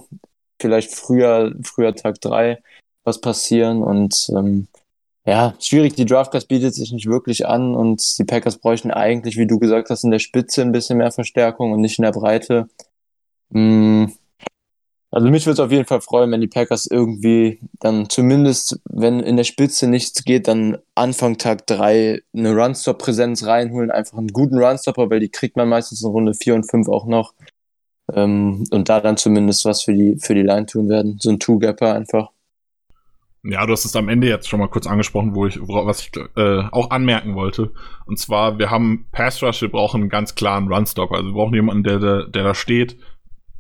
vielleicht früher, früher Tag 3, was passieren und ähm, ja, schwierig, die Draftclass bietet sich nicht wirklich an und die Packers bräuchten eigentlich, wie du gesagt hast, in der Spitze ein bisschen mehr Verstärkung und nicht in der Breite. Hm, also mich würde es auf jeden Fall freuen, wenn die Packers irgendwie dann zumindest, wenn in der Spitze nichts geht, dann Anfang Tag drei eine Runstop-Präsenz reinholen, einfach einen guten Runstopper, weil die kriegt man meistens in Runde vier und fünf auch noch. Ähm, und da dann zumindest was für die, für die Line tun werden. So ein Two-Gapper einfach. Ja, du hast es am Ende jetzt schon mal kurz angesprochen, wo ich, was ich äh, auch anmerken wollte. Und zwar, wir haben Pass Rush, wir brauchen einen ganz klaren Runstopper. Also wir brauchen jemanden, der, der, der da steht,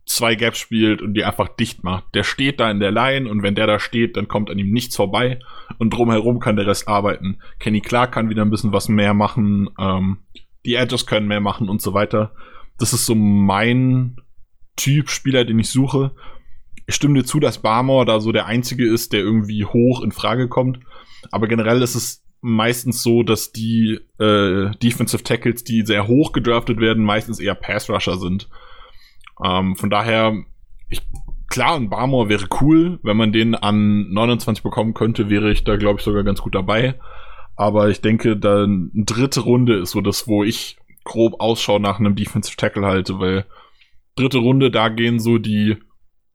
zwei Gaps spielt und die einfach dicht macht. Der steht da in der Line und wenn der da steht, dann kommt an ihm nichts vorbei und drumherum kann der Rest arbeiten. Kenny Clark kann wieder ein bisschen was mehr machen, ähm, die Edges können mehr machen und so weiter. Das ist so mein Typ Spieler, den ich suche. Ich stimme dir zu, dass Barmore da so der einzige ist, der irgendwie hoch in Frage kommt. Aber generell ist es meistens so, dass die äh, Defensive Tackles, die sehr hoch gedraftet werden, meistens eher Pass Rusher sind. Ähm, von daher, ich, klar, ein Barmore wäre cool. Wenn man den an 29 bekommen könnte, wäre ich da, glaube ich, sogar ganz gut dabei. Aber ich denke, dann eine dritte Runde ist so das, wo ich grob Ausschau nach einem Defensive Tackle halte, weil dritte Runde, da gehen so die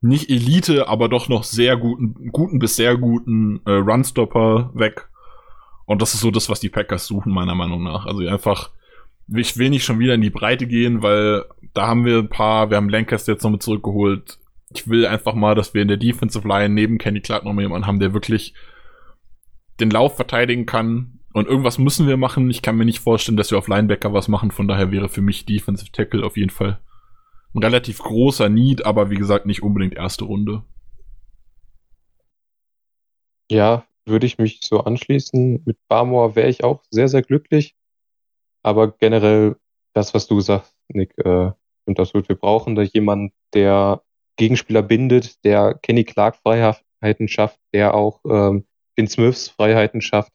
nicht Elite, aber doch noch sehr guten, guten bis sehr guten äh, Runstopper weg. Und das ist so das, was die Packers suchen, meiner Meinung nach. Also einfach ich will nicht schon wieder in die Breite gehen, weil da haben wir ein paar, wir haben Lancaster jetzt noch mit zurückgeholt. Ich will einfach mal, dass wir in der Defensive Line neben Kenny Clark noch mal jemanden haben, der wirklich den Lauf verteidigen kann. Und irgendwas müssen wir machen. Ich kann mir nicht vorstellen, dass wir auf Linebacker was machen. Von daher wäre für mich Defensive Tackle auf jeden Fall ein relativ großer Need, aber wie gesagt nicht unbedingt erste Runde. Ja, würde ich mich so anschließen. Mit Barmore wäre ich auch sehr, sehr glücklich. Aber generell das, was du gesagt, Nick, äh, und das wird wir brauchen, da jemand, der Gegenspieler bindet, der Kenny Clark Freiheiten schafft, der auch ähm, den Smiths Freiheiten schafft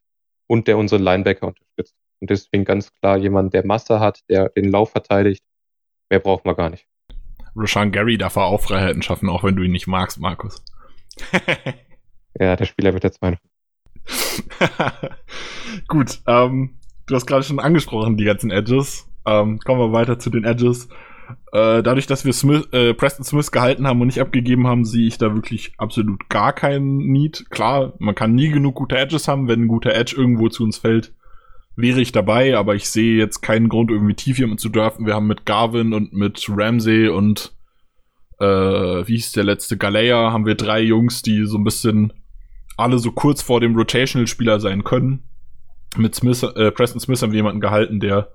und der unsere Linebacker unterstützt. Und deswegen ganz klar jemand, der Masse hat, der den Lauf verteidigt. Mehr braucht man gar nicht. Rashan Gary darf er auch Freiheiten schaffen, auch wenn du ihn nicht magst, Markus. [LAUGHS] ja, der Spieler wird jetzt mein. [LAUGHS] Gut, ähm, du hast gerade schon angesprochen, die ganzen Edges. Ähm, kommen wir weiter zu den Edges. Äh, dadurch, dass wir Smith, äh, Preston Smith gehalten haben und nicht abgegeben haben, sehe ich da wirklich absolut gar keinen Need. Klar, man kann nie genug gute Edges haben. Wenn ein guter Edge irgendwo zu uns fällt, wäre ich dabei, aber ich sehe jetzt keinen Grund, irgendwie tief jemanden zu draften. Wir haben mit Garvin und mit Ramsey und äh, wie hieß der letzte, Galea, haben wir drei Jungs, die so ein bisschen alle so kurz vor dem Rotational-Spieler sein können mit Smith, äh, Preston Smith haben wir jemanden gehalten, der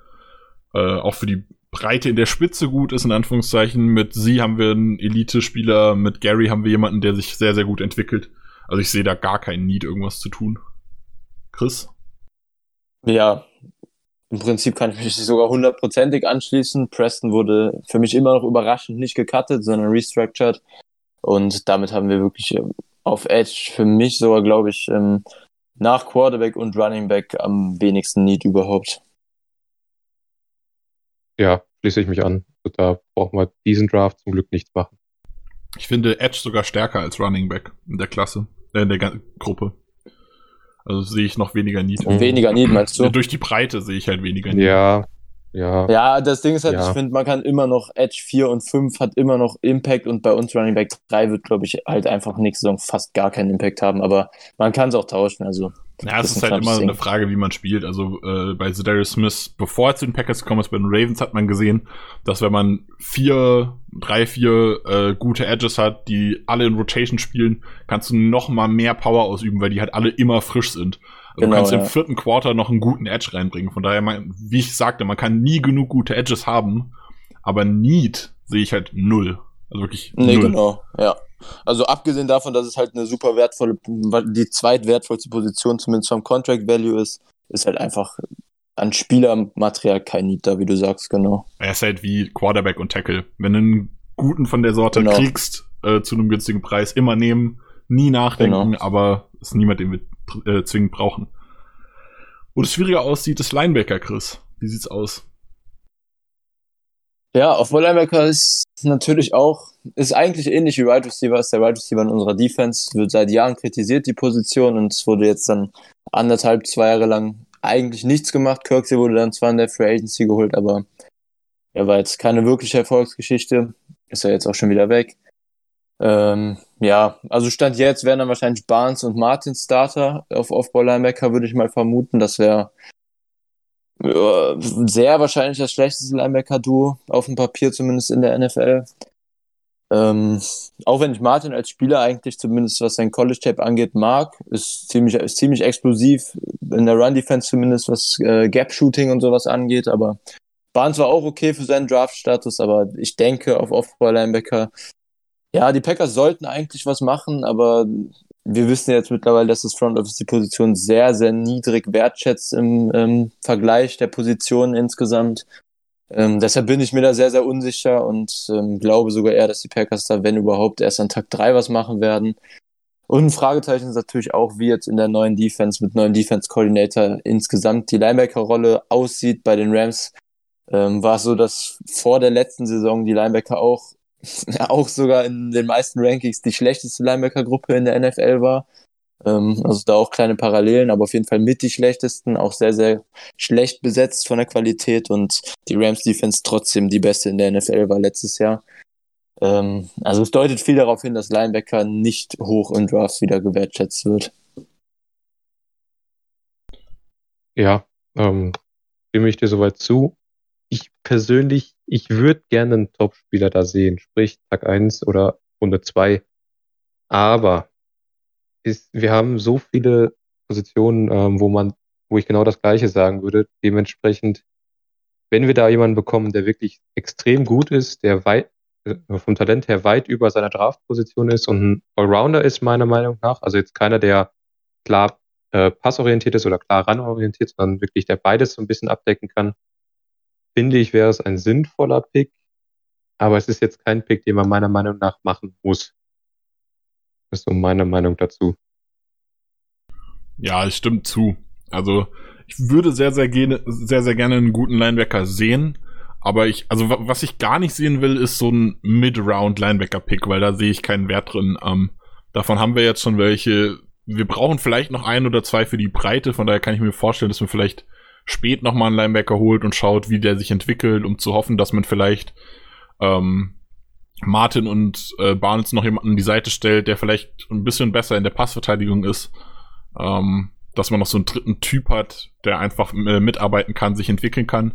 äh, auch für die Breite in der Spitze gut ist, in Anführungszeichen. Mit sie haben wir einen Elite-Spieler, mit Gary haben wir jemanden, der sich sehr, sehr gut entwickelt. Also ich sehe da gar keinen Need, irgendwas zu tun. Chris? Ja, im Prinzip kann ich mich sogar hundertprozentig anschließen. Preston wurde für mich immer noch überraschend nicht gecuttet, sondern restructured. Und damit haben wir wirklich ähm, auf Edge für mich sogar, glaube ich, ähm, nach Quarterback und Running Back am wenigsten Need überhaupt. Ja, schließe ich mich an. Da brauchen wir diesen Draft zum Glück nichts machen. Ich finde Edge sogar stärker als Running Back in der Klasse, äh, in der Gruppe. Also sehe ich noch weniger Need. Weniger Need, meinst du? Durch die Breite sehe ich halt weniger Need. Ja, ja. Ja, das Ding ist halt, ja. ich finde, man kann immer noch Edge 4 und 5 hat immer noch Impact und bei uns Running Back 3 wird, glaube ich, halt einfach nächste Saison fast gar keinen Impact haben, aber man kann es auch tauschen, also. Ja, es ist, halt immer Ding. eine Frage, wie man spielt. Also äh, bei Zedarius Smith, bevor er zu den Packers gekommen ist, bei den Ravens hat man gesehen, dass wenn man vier, drei, vier äh, gute Edges hat, die alle in Rotation spielen, kannst du noch mal mehr Power ausüben, weil die halt alle immer frisch sind. Also genau, du kannst ja. im vierten Quarter noch einen guten Edge reinbringen. Von daher, wie ich sagte, man kann nie genug gute Edges haben, aber Need sehe ich halt null. Also wirklich nee, null. genau, ja. Also abgesehen davon, dass es halt eine super wertvolle, die zweitwertvollste Position zumindest vom Contract Value ist, ist halt einfach an Spielermaterial kein Need da, wie du sagst, genau. Er ist halt wie Quarterback und Tackle. Wenn du einen guten von der Sorte genau. kriegst, äh, zu einem günstigen Preis, immer nehmen, nie nachdenken, genau. aber ist niemand, den wir äh, zwingend brauchen. Wo es schwieriger aussieht, ist Linebacker, Chris. Wie sieht's aus? Ja, auf Linebacker ist natürlich auch, ist eigentlich ähnlich wie Wide Receiver, ist der Wide Receiver in unserer Defense, wird seit Jahren kritisiert, die Position, und es wurde jetzt dann anderthalb, zwei Jahre lang eigentlich nichts gemacht. Kirksey wurde dann zwar in der Free Agency geholt, aber er war jetzt keine wirkliche Erfolgsgeschichte. Ist ja jetzt auch schon wieder weg. Ähm, ja, also Stand jetzt wären dann wahrscheinlich Barnes und Martin Starter auf Off-Ball-Linebacker, würde ich mal vermuten. Das wäre sehr wahrscheinlich das schlechteste Linebacker-Duo, auf dem Papier zumindest in der NFL. Ähm, auch wenn ich Martin als Spieler eigentlich zumindest was sein College-Tape angeht mag, ist ziemlich, ist ziemlich explosiv, in der Run-Defense zumindest, was äh, Gap-Shooting und sowas angeht, aber Barnes war auch okay für seinen Draft-Status, aber ich denke auf Off-Ball-Linebacker, ja, die Packers sollten eigentlich was machen, aber wir wissen jetzt mittlerweile, dass das Front Office die Position sehr, sehr niedrig wertschätzt im ähm, Vergleich der Positionen insgesamt. Ähm, deshalb bin ich mir da sehr, sehr unsicher und ähm, glaube sogar eher, dass die Packers da, wenn überhaupt, erst an Tag 3 was machen werden. Und ein Fragezeichen ist natürlich auch, wie jetzt in der neuen Defense mit neuen Defense Coordinator insgesamt die Linebacker-Rolle aussieht. Bei den Rams ähm, war es so, dass vor der letzten Saison die Linebacker auch, [LAUGHS] auch sogar in den meisten Rankings die schlechteste Linebacker-Gruppe in der NFL war. Ähm, also da auch kleine Parallelen, aber auf jeden Fall mit die schlechtesten, auch sehr, sehr schlecht besetzt von der Qualität und die Rams Defense trotzdem die beste in der NFL war letztes Jahr. Ähm, also es deutet viel darauf hin, dass Linebacker nicht hoch in Drafts wieder gewertschätzt wird. Ja, ähm, stimme ich dir soweit zu. Ich persönlich, ich würde gerne einen Top-Spieler da sehen, sprich Tag 1 oder Runde 2. Aber ist, wir haben so viele Positionen, ähm, wo man, wo ich genau das Gleiche sagen würde. Dementsprechend, wenn wir da jemanden bekommen, der wirklich extrem gut ist, der weit, äh, vom Talent her weit über seiner Draftposition ist und ein Allrounder ist, meiner Meinung nach, also jetzt keiner, der klar äh, passorientiert ist oder klar ranorientiert, sondern wirklich der beides so ein bisschen abdecken kann, finde ich, wäre es ein sinnvoller Pick. Aber es ist jetzt kein Pick, den man meiner Meinung nach machen muss ist so meine Meinung dazu. Ja, es stimmt zu. Also, ich würde sehr, sehr gerne, sehr, sehr gerne einen guten Linebacker sehen. Aber ich, also was ich gar nicht sehen will, ist so ein Mid-Round-Linebacker-Pick, weil da sehe ich keinen Wert drin. Ähm, davon haben wir jetzt schon welche. Wir brauchen vielleicht noch ein oder zwei für die Breite, von daher kann ich mir vorstellen, dass man vielleicht spät nochmal einen Linebacker holt und schaut, wie der sich entwickelt, um zu hoffen, dass man vielleicht ähm, Martin und äh, Barnes noch jemanden an die Seite stellt, der vielleicht ein bisschen besser in der Passverteidigung ist. Ähm, dass man noch so einen dritten Typ hat, der einfach äh, mitarbeiten kann, sich entwickeln kann.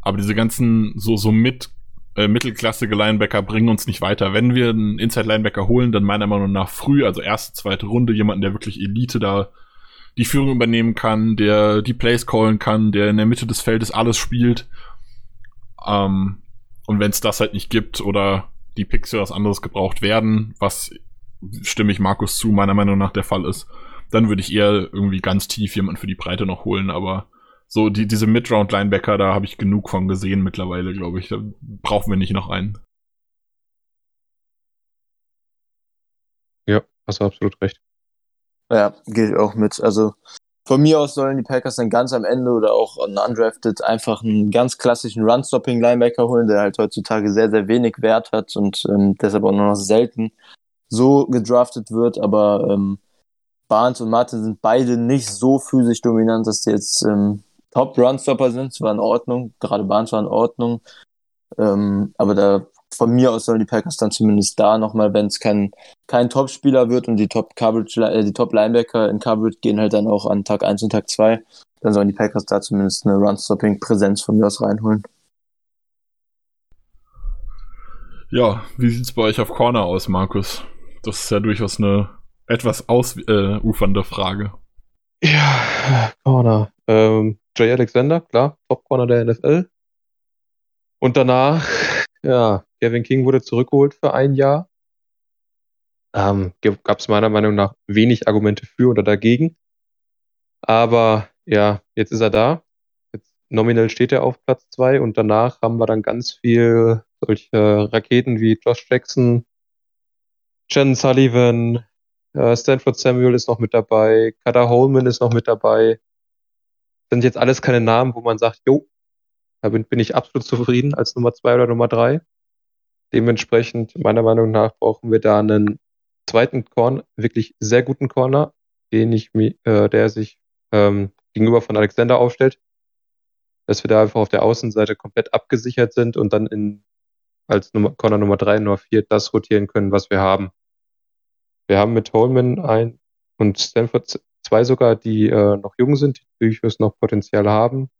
Aber diese ganzen so, so mit äh, mittelklassige Linebacker bringen uns nicht weiter. Wenn wir einen Inside-Linebacker holen, dann meiner Meinung nach früh, also erste, zweite Runde, jemanden, der wirklich Elite da die Führung übernehmen kann, der die Plays callen kann, der in der Mitte des Feldes alles spielt. Ähm, und wenn es das halt nicht gibt oder die Picks für was anderes gebraucht werden, was stimme ich Markus zu, meiner Meinung nach der Fall ist, dann würde ich eher irgendwie ganz tief jemanden für die Breite noch holen, aber so die, diese Mid-Round-Linebacker, da habe ich genug von gesehen mittlerweile, glaube ich. Da brauchen wir nicht noch einen. Ja, hast du absolut recht. Ja, gehe ich auch mit. Also von mir aus sollen die Packers dann ganz am Ende oder auch undrafted einfach einen ganz klassischen Run-Stopping-Linebacker holen, der halt heutzutage sehr, sehr wenig Wert hat und ähm, deshalb auch nur noch selten so gedraftet wird. Aber ähm, Barnes und Martin sind beide nicht so physisch dominant, dass die jetzt ähm, Top-Run-Stopper sind. Es war in Ordnung, gerade Barnes war in Ordnung. Ähm, aber da von mir aus sollen die Packers dann zumindest da nochmal, wenn es kein, kein Top-Spieler wird und die Top-Coverage, äh, die Top-Linebacker in Coverage gehen halt dann auch an Tag 1 und Tag 2, dann sollen die Packers da zumindest eine Run-Stopping-Präsenz von mir aus reinholen. Ja, wie sieht's bei euch auf Corner aus, Markus? Das ist ja durchaus eine etwas ausufernde äh, Frage. Ja, Corner. Ähm, Jay Alexander, klar, Top-Corner der NFL. Und danach, ja, Kevin King wurde zurückgeholt für ein Jahr. Ähm, Gab es meiner Meinung nach wenig Argumente für oder dagegen. Aber ja, jetzt ist er da. Jetzt nominell steht er auf Platz zwei und danach haben wir dann ganz viel solche Raketen wie Josh Jackson, Jen Sullivan, äh, Stanford Samuel ist noch mit dabei, Kada Holman ist noch mit dabei. Sind jetzt alles keine Namen, wo man sagt, jo, Da bin, ich absolut zufrieden als Nummer zwei oder Nummer drei. Dementsprechend, meiner Meinung nach, brauchen wir da einen zweiten Corner, wirklich sehr guten Corner, den ich äh, der sich ähm, gegenüber von Alexander aufstellt. Dass wir da einfach auf der Außenseite komplett abgesichert sind und dann in, als Nummer, Corner Nummer drei, Nummer vier das rotieren können, was wir haben. Wir haben mit Holman ein und Stanford zwei sogar, die äh, noch jung sind, die durchaus noch Potenzial haben.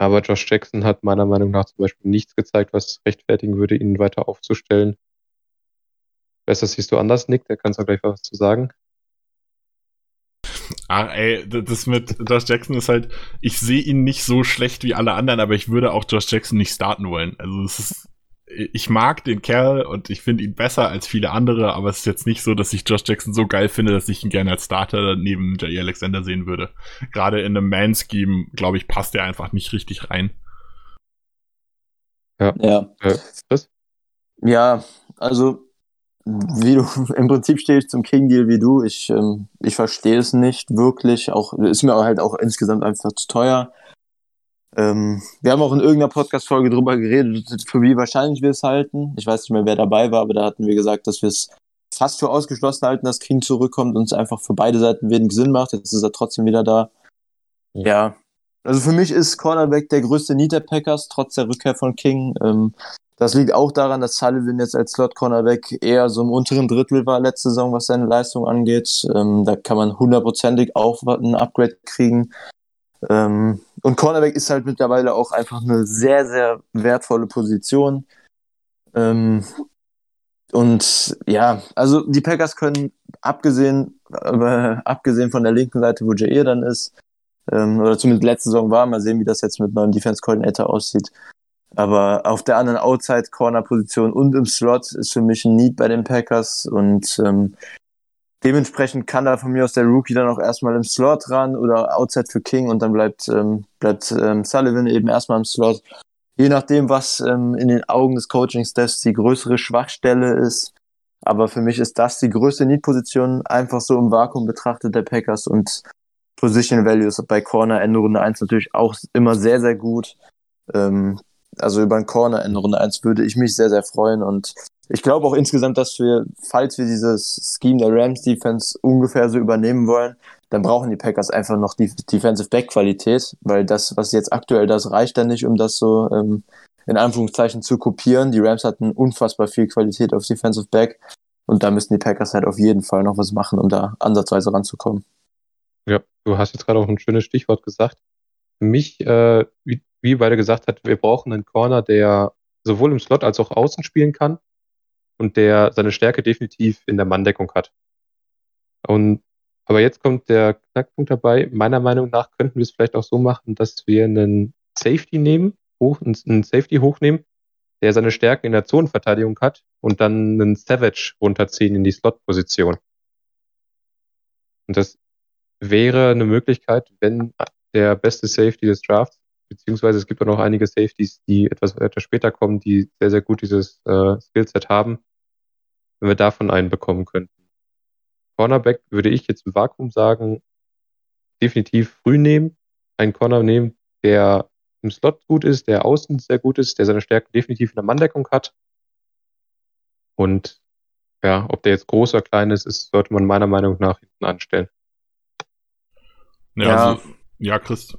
Aber Josh Jackson hat meiner Meinung nach zum Beispiel nichts gezeigt, was rechtfertigen würde, ihn weiter aufzustellen. Besser siehst du anders, Nick, da kannst du gleich was zu sagen. Ach, ey, das mit Josh Jackson ist halt, ich sehe ihn nicht so schlecht wie alle anderen, aber ich würde auch Josh Jackson nicht starten wollen. Also es ist, ich mag den Kerl und ich finde ihn besser als viele andere, aber es ist jetzt nicht so, dass ich Josh Jackson so geil finde, dass ich ihn gerne als Starter neben Jay Alexander sehen würde. Gerade in einem Man-Scheme, glaube ich, passt er einfach nicht richtig rein. Ja. Ja. Äh, ja, also wie du [LAUGHS] im Prinzip stehe ich zum King Deal wie du. Ich, ähm, ich verstehe es nicht wirklich. Auch ist mir halt auch insgesamt einfach zu teuer. Ähm, wir haben auch in irgendeiner Podcast-Folge drüber geredet, für wie wahrscheinlich wir es halten. Ich weiß nicht mehr, wer dabei war, aber da hatten wir gesagt, dass wir es fast für ausgeschlossen halten, dass King zurückkommt und es einfach für beide Seiten wenig Sinn macht. Jetzt ist er trotzdem wieder da. Ja. Also für mich ist Cornerback der größte Need der Packers, trotz der Rückkehr von King. Ähm, das liegt auch daran, dass Sullivan jetzt als Slot-Cornerback eher so im unteren Drittel war letzte Saison, was seine Leistung angeht. Ähm, da kann man hundertprozentig auch ein Upgrade kriegen. Ähm, und Cornerback ist halt mittlerweile auch einfach eine sehr, sehr wertvolle Position. Ähm, und ja, also die Packers können abgesehen, äh, abgesehen von der linken Seite, wo Jair dann ist, ähm, oder zumindest letzte Saison war, mal sehen, wie das jetzt mit neuem Defense Coordinator aussieht. Aber auf der anderen Outside-Corner-Position und im Slot ist für mich ein Need bei den Packers und ähm, Dementsprechend kann da von mir aus der Rookie dann auch erstmal im Slot ran oder Outside für King und dann bleibt, ähm, bleibt ähm, Sullivan eben erstmal im Slot. Je nachdem, was ähm, in den Augen des Coaching-Staffs die größere Schwachstelle ist. Aber für mich ist das die größte Need-Position, einfach so im Vakuum betrachtet der Packers und Position Values bei Corner Ende Runde 1 natürlich auch immer sehr, sehr gut. Ähm, also über einen Corner Ende Runde 1 würde ich mich sehr, sehr freuen und ich glaube auch insgesamt, dass wir, falls wir dieses Scheme der Rams Defense ungefähr so übernehmen wollen, dann brauchen die Packers einfach noch die Defensive Back Qualität, weil das, was jetzt aktuell das reicht dann nicht, um das so ähm, in Anführungszeichen zu kopieren. Die Rams hatten unfassbar viel Qualität auf Defensive Back und da müssten die Packers halt auf jeden Fall noch was machen, um da ansatzweise ranzukommen. Ja, du hast jetzt gerade auch ein schönes Stichwort gesagt. Für mich, äh, wie, wie beide gesagt hat, wir brauchen einen Corner, der sowohl im Slot als auch außen spielen kann und der seine Stärke definitiv in der Manndeckung hat. Und aber jetzt kommt der Knackpunkt dabei. Meiner Meinung nach könnten wir es vielleicht auch so machen, dass wir einen Safety nehmen, hoch, einen Safety hochnehmen, der seine Stärke in der Zonenverteidigung hat und dann einen Savage runterziehen in die Slot-Position. Und das wäre eine Möglichkeit, wenn der beste Safety des Drafts, beziehungsweise es gibt auch noch einige Safeties, die etwas weiter später kommen, die sehr, sehr gut dieses äh, Skillset haben, wenn wir davon einen bekommen könnten. Cornerback würde ich jetzt im Vakuum sagen, definitiv früh nehmen, einen Corner nehmen, der im Slot gut ist, der außen sehr gut ist, der seine Stärken definitiv in der Manndeckung hat. Und ja, ob der jetzt groß oder klein ist, ist sollte man meiner Meinung nach hinten anstellen. Ja, ja. Also, ja Chris.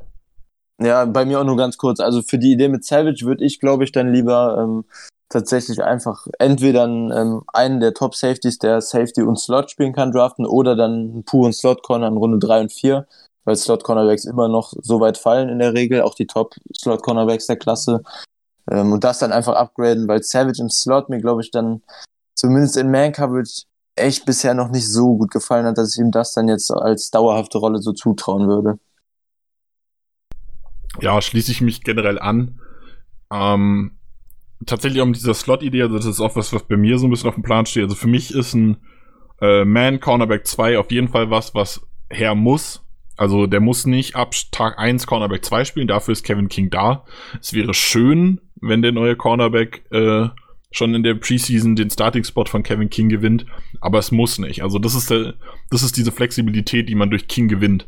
Ja, bei mir auch nur ganz kurz. Also für die Idee mit Savage würde ich, glaube ich, dann lieber ähm, tatsächlich einfach entweder ähm, einen der Top Safeties, der Safety und Slot spielen kann, draften oder dann einen puren Slot Corner in Runde 3 und 4, weil Slot Cornerbacks immer noch so weit fallen in der Regel, auch die Top Slot Cornerbacks der Klasse. Ähm, und das dann einfach upgraden, weil Savage im Slot mir, glaube ich, dann zumindest in Man Coverage echt bisher noch nicht so gut gefallen hat, dass ich ihm das dann jetzt als dauerhafte Rolle so zutrauen würde. Ja, schließe ich mich generell an. Ähm, tatsächlich um dieser Slot-Idee, also das ist auch was, was bei mir so ein bisschen auf dem Plan steht. Also für mich ist ein äh, Man Cornerback 2 auf jeden Fall was, was her muss. Also der muss nicht ab Tag 1 Cornerback 2 spielen, dafür ist Kevin King da. Es wäre schön, wenn der neue Cornerback äh, schon in der Preseason den Starting-Spot von Kevin King gewinnt, aber es muss nicht. Also das ist der, das ist diese Flexibilität, die man durch King gewinnt.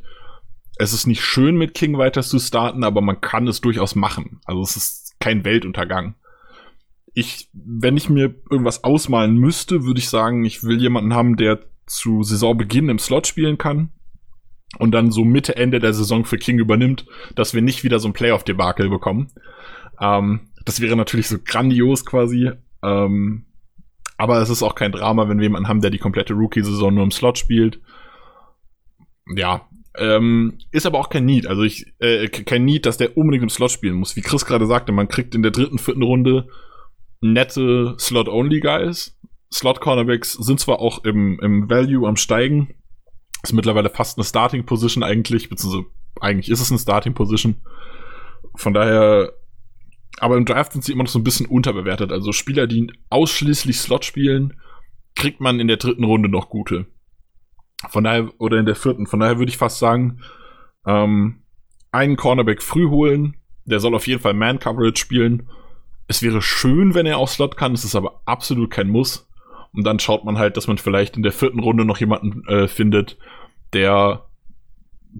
es ist nicht schön, mit King weiter zu starten, aber man kann es durchaus machen. Also es ist kein Weltuntergang. Ich, wenn ich mir irgendwas ausmalen müsste, würde ich sagen, ich will jemanden haben, der zu Saisonbeginn im Slot spielen kann und dann so Mitte, Ende der Saison für King übernimmt, dass wir nicht wieder so ein Playoff-Debakel bekommen. Ähm, das wäre natürlich so grandios quasi. Ähm, aber es ist auch kein Drama, wenn wir jemanden haben, der die komplette Rookie-Saison nur im Slot spielt. Ja, ähm, ist aber auch kein Need. Also ich, äh, kein Need, dass der unbedingt im Slot spielen muss. Wie Chris gerade sagte, man kriegt in der dritten, vierten Runde nette Slot-Only-Guys. Slot-Cornerbacks sind zwar auch im, im Value am Steigen. Ist mittlerweile fast eine Starting-Position eigentlich, beziehungsweise eigentlich ist es eine Starting-Position. Von daher, aber im Draft sind sie immer noch so ein bisschen unterbewertet. Also Spieler, die ausschließlich Slot spielen, kriegt man in der dritten Runde noch gute. Von daher, oder in der vierten, von daher würde ich fast sagen, ähm, einen Cornerback früh holen, der soll auf jeden Fall Man-Coverage spielen. Es wäre schön, wenn er auch Slot kann, es ist aber absolut kein Muss. Und dann schaut man halt, dass man vielleicht in der vierten Runde noch jemanden äh, findet, der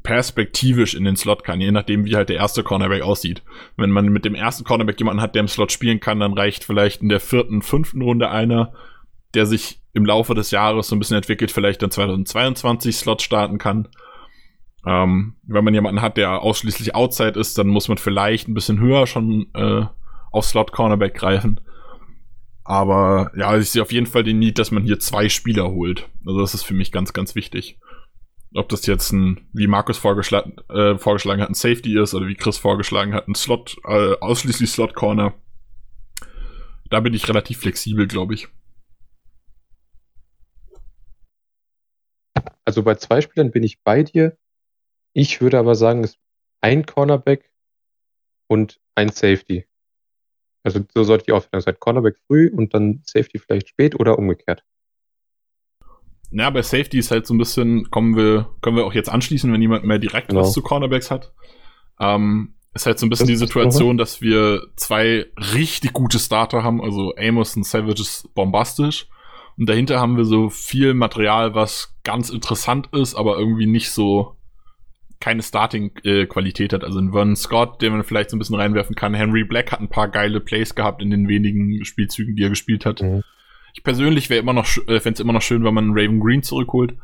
perspektivisch in den Slot kann, je nachdem, wie halt der erste Cornerback aussieht. Wenn man mit dem ersten Cornerback jemanden hat, der im Slot spielen kann, dann reicht vielleicht in der vierten, fünften Runde einer, der sich im Laufe des Jahres so ein bisschen entwickelt, vielleicht dann 2022 Slot starten kann. Ähm, wenn man jemanden hat, der ausschließlich Outside ist, dann muss man vielleicht ein bisschen höher schon äh, auf Slot Cornerback greifen. Aber ja, ich sehe auf jeden Fall den Need, dass man hier zwei Spieler holt. Also das ist für mich ganz, ganz wichtig. Ob das jetzt ein, wie Markus vorgeschlagen, äh, vorgeschlagen hat, ein Safety ist oder wie Chris vorgeschlagen hat, ein Slot, äh, ausschließlich Slot Corner. Da bin ich relativ flexibel, glaube ich. Also bei zwei Spielern bin ich bei dir. Ich würde aber sagen, es ist ein Cornerback und ein Safety. Also so sollte die Aufteilung sein. Cornerback früh und dann Safety vielleicht spät oder umgekehrt. Ja, bei Safety ist halt so ein bisschen, kommen wir, können wir auch jetzt anschließen, wenn jemand mehr direkt genau. was zu Cornerbacks hat. Ähm, ist halt so ein bisschen das die Situation, dass wir zwei richtig gute Starter haben, also Amos und Savage ist bombastisch. Und dahinter haben wir so viel Material, was ganz interessant ist, aber irgendwie nicht so keine Starting-Qualität hat. Also ein Vernon Scott, den man vielleicht so ein bisschen reinwerfen kann. Henry Black hat ein paar geile Plays gehabt in den wenigen Spielzügen, die er gespielt hat. Mhm. Ich persönlich wäre immer noch, äh, fände es immer noch schön, wenn man Raven Green zurückholt.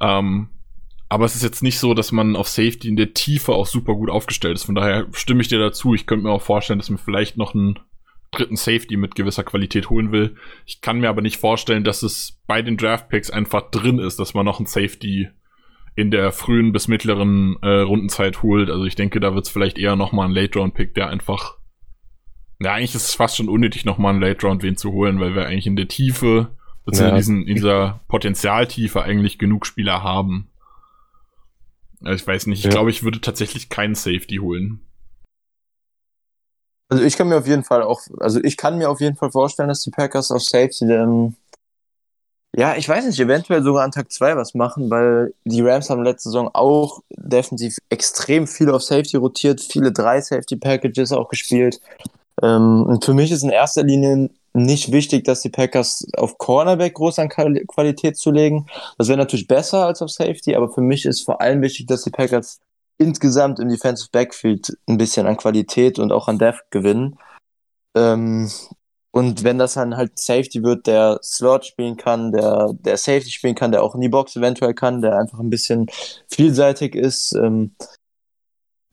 Ähm, aber es ist jetzt nicht so, dass man auf Safety in der Tiefe auch super gut aufgestellt ist. Von daher stimme ich dir dazu. Ich könnte mir auch vorstellen, dass man vielleicht noch einen dritten Safety mit gewisser Qualität holen will. Ich kann mir aber nicht vorstellen, dass es bei den Draft Picks einfach drin ist, dass man noch einen Safety in der frühen bis mittleren äh, Rundenzeit holt. Also ich denke, da wird es vielleicht eher nochmal ein Late-Round-Pick, der einfach. Ja, eigentlich ist es fast schon unnötig, nochmal einen Late-Round wen zu holen, weil wir eigentlich in der Tiefe, beziehungsweise ja. diesen, in dieser Potenzialtiefe eigentlich genug Spieler haben. Also ich weiß nicht, ich ja. glaube, ich würde tatsächlich keinen Safety holen. Also ich kann mir auf jeden Fall auch, also ich kann mir auf jeden Fall vorstellen, dass die Packers auf Safety ähm, ja, ich weiß nicht, eventuell sogar an Tag 2 was machen, weil die Rams haben letzte Saison auch defensiv extrem viel auf Safety rotiert, viele drei Safety Packages auch gespielt. Ähm, und für mich ist in erster Linie nicht wichtig, dass die Packers auf Cornerback groß an Qualität zu legen. Das wäre natürlich besser als auf Safety, aber für mich ist vor allem wichtig, dass die Packers insgesamt im Defensive Backfield ein bisschen an Qualität und auch an Depth gewinnen. Ähm, und wenn das dann halt Safety wird, der Slot spielen kann, der, der Safety spielen kann, der auch in die Box eventuell kann, der einfach ein bisschen vielseitig ist. Ähm,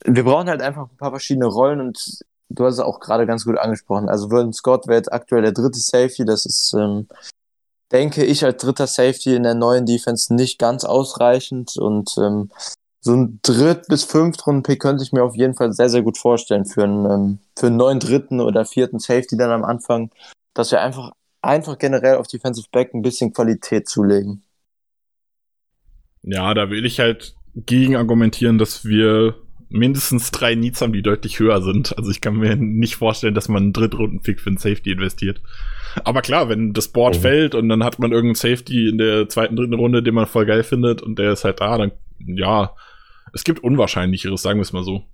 wir brauchen halt einfach ein paar verschiedene Rollen und du hast es auch gerade ganz gut angesprochen. Also Vernon Scott wäre jetzt aktuell der dritte Safety. Das ist, ähm, denke ich, als dritter Safety in der neuen Defense nicht ganz ausreichend und ähm, so ein Dritt- bis Fünftrunden-Pick könnte ich mir auf jeden Fall sehr, sehr gut vorstellen für einen, ähm, für einen neuen dritten oder vierten Safety dann am Anfang, dass wir einfach, einfach generell auf Defensive Back ein bisschen Qualität zulegen. Ja, da will ich halt gegen argumentieren, dass wir mindestens drei Needs haben, die deutlich höher sind. Also ich kann mir nicht vorstellen, dass man einen Drittrunden-Pick für einen Safety investiert. Aber klar, wenn das Board mhm. fällt und dann hat man irgendeinen Safety in der zweiten, dritten Runde, den man voll geil findet und der ist halt da, dann ja, es gibt Unwahrscheinlicheres, sagen wir es mal so.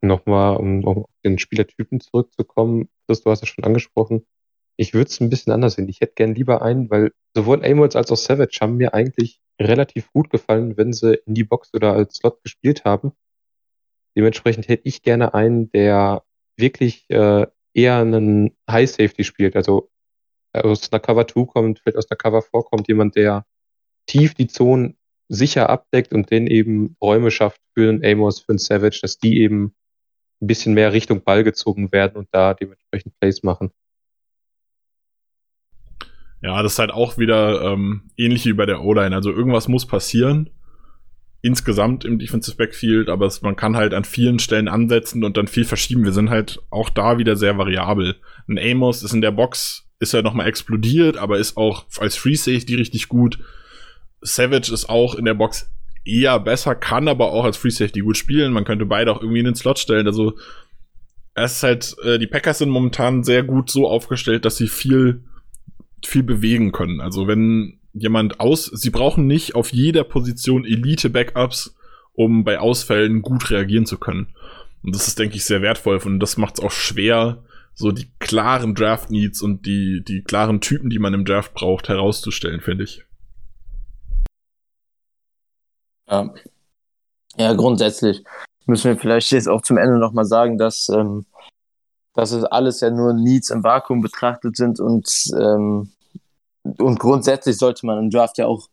Nochmal, um auf den Spielertypen zurückzukommen, Chris, du hast ja schon angesprochen, Ich würde es ein bisschen anders sehen. Ich hätte gern lieber einen, weil sowohl Amos als auch Savage haben mir eigentlich relativ gut gefallen, wenn sie in die Box oder als Slot gespielt haben. Dementsprechend hätte ich gerne einen, der wirklich äh, eher einen High Safety spielt, also aus einer Cover 2 kommt, vielleicht aus einer Cover 4 kommt, jemand, der tief die Zonen sicher abdeckt und den eben Räume schafft für einen Amos, für einen Savage, dass die eben ein bisschen mehr Richtung Ball gezogen werden und da dementsprechend Plays machen. Ja, das ist halt auch wieder ähm, ähnlich wie bei der O-Line. Also irgendwas muss passieren. Insgesamt im Defensive Backfield, aber es, man kann halt an vielen Stellen ansetzen und dann viel verschieben. Wir sind halt auch da wieder sehr variabel. Ein Amos ist in der Box, ist ja nochmal explodiert, aber ist auch als Free Safety richtig gut. Savage ist auch in der Box eher besser, kann aber auch als Free Safety gut spielen. Man könnte beide auch irgendwie in den Slot stellen. Also es ist halt, äh, die Packers sind momentan sehr gut so aufgestellt, dass sie viel viel bewegen können. Also wenn jemand aus, sie brauchen nicht auf jeder Position Elite-Backups, um bei Ausfällen gut reagieren zu können. Und das ist, denke ich, sehr wertvoll und das macht es auch schwer, so die klaren Draft-Needs und die, die klaren Typen, die man im Draft braucht, herauszustellen, finde ich. Ja. ja, grundsätzlich müssen wir vielleicht jetzt auch zum Ende nochmal sagen, dass ähm, dass es alles ja nur Needs im Vakuum betrachtet sind und, ähm, und grundsätzlich sollte man im Draft ja auch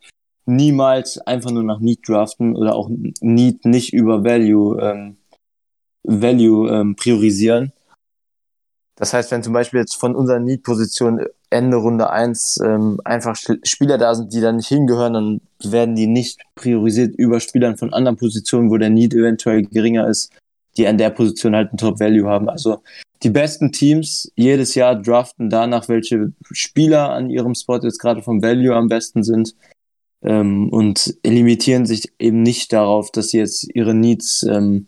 niemals einfach nur nach Need draften oder auch Need nicht über Value, ähm, Value ähm, priorisieren. Das heißt, wenn zum Beispiel jetzt von unserer Need-Position Ende Runde 1 ähm, einfach Spieler da sind, die da nicht hingehören, dann werden die nicht priorisiert über Spielern von anderen Positionen, wo der Need eventuell geringer ist, die an der Position halt ein Top-Value haben. Also die besten Teams jedes Jahr draften danach, welche Spieler an ihrem Spot jetzt gerade vom Value am besten sind ähm, und limitieren sich eben nicht darauf, dass sie jetzt ihre Needs, ähm,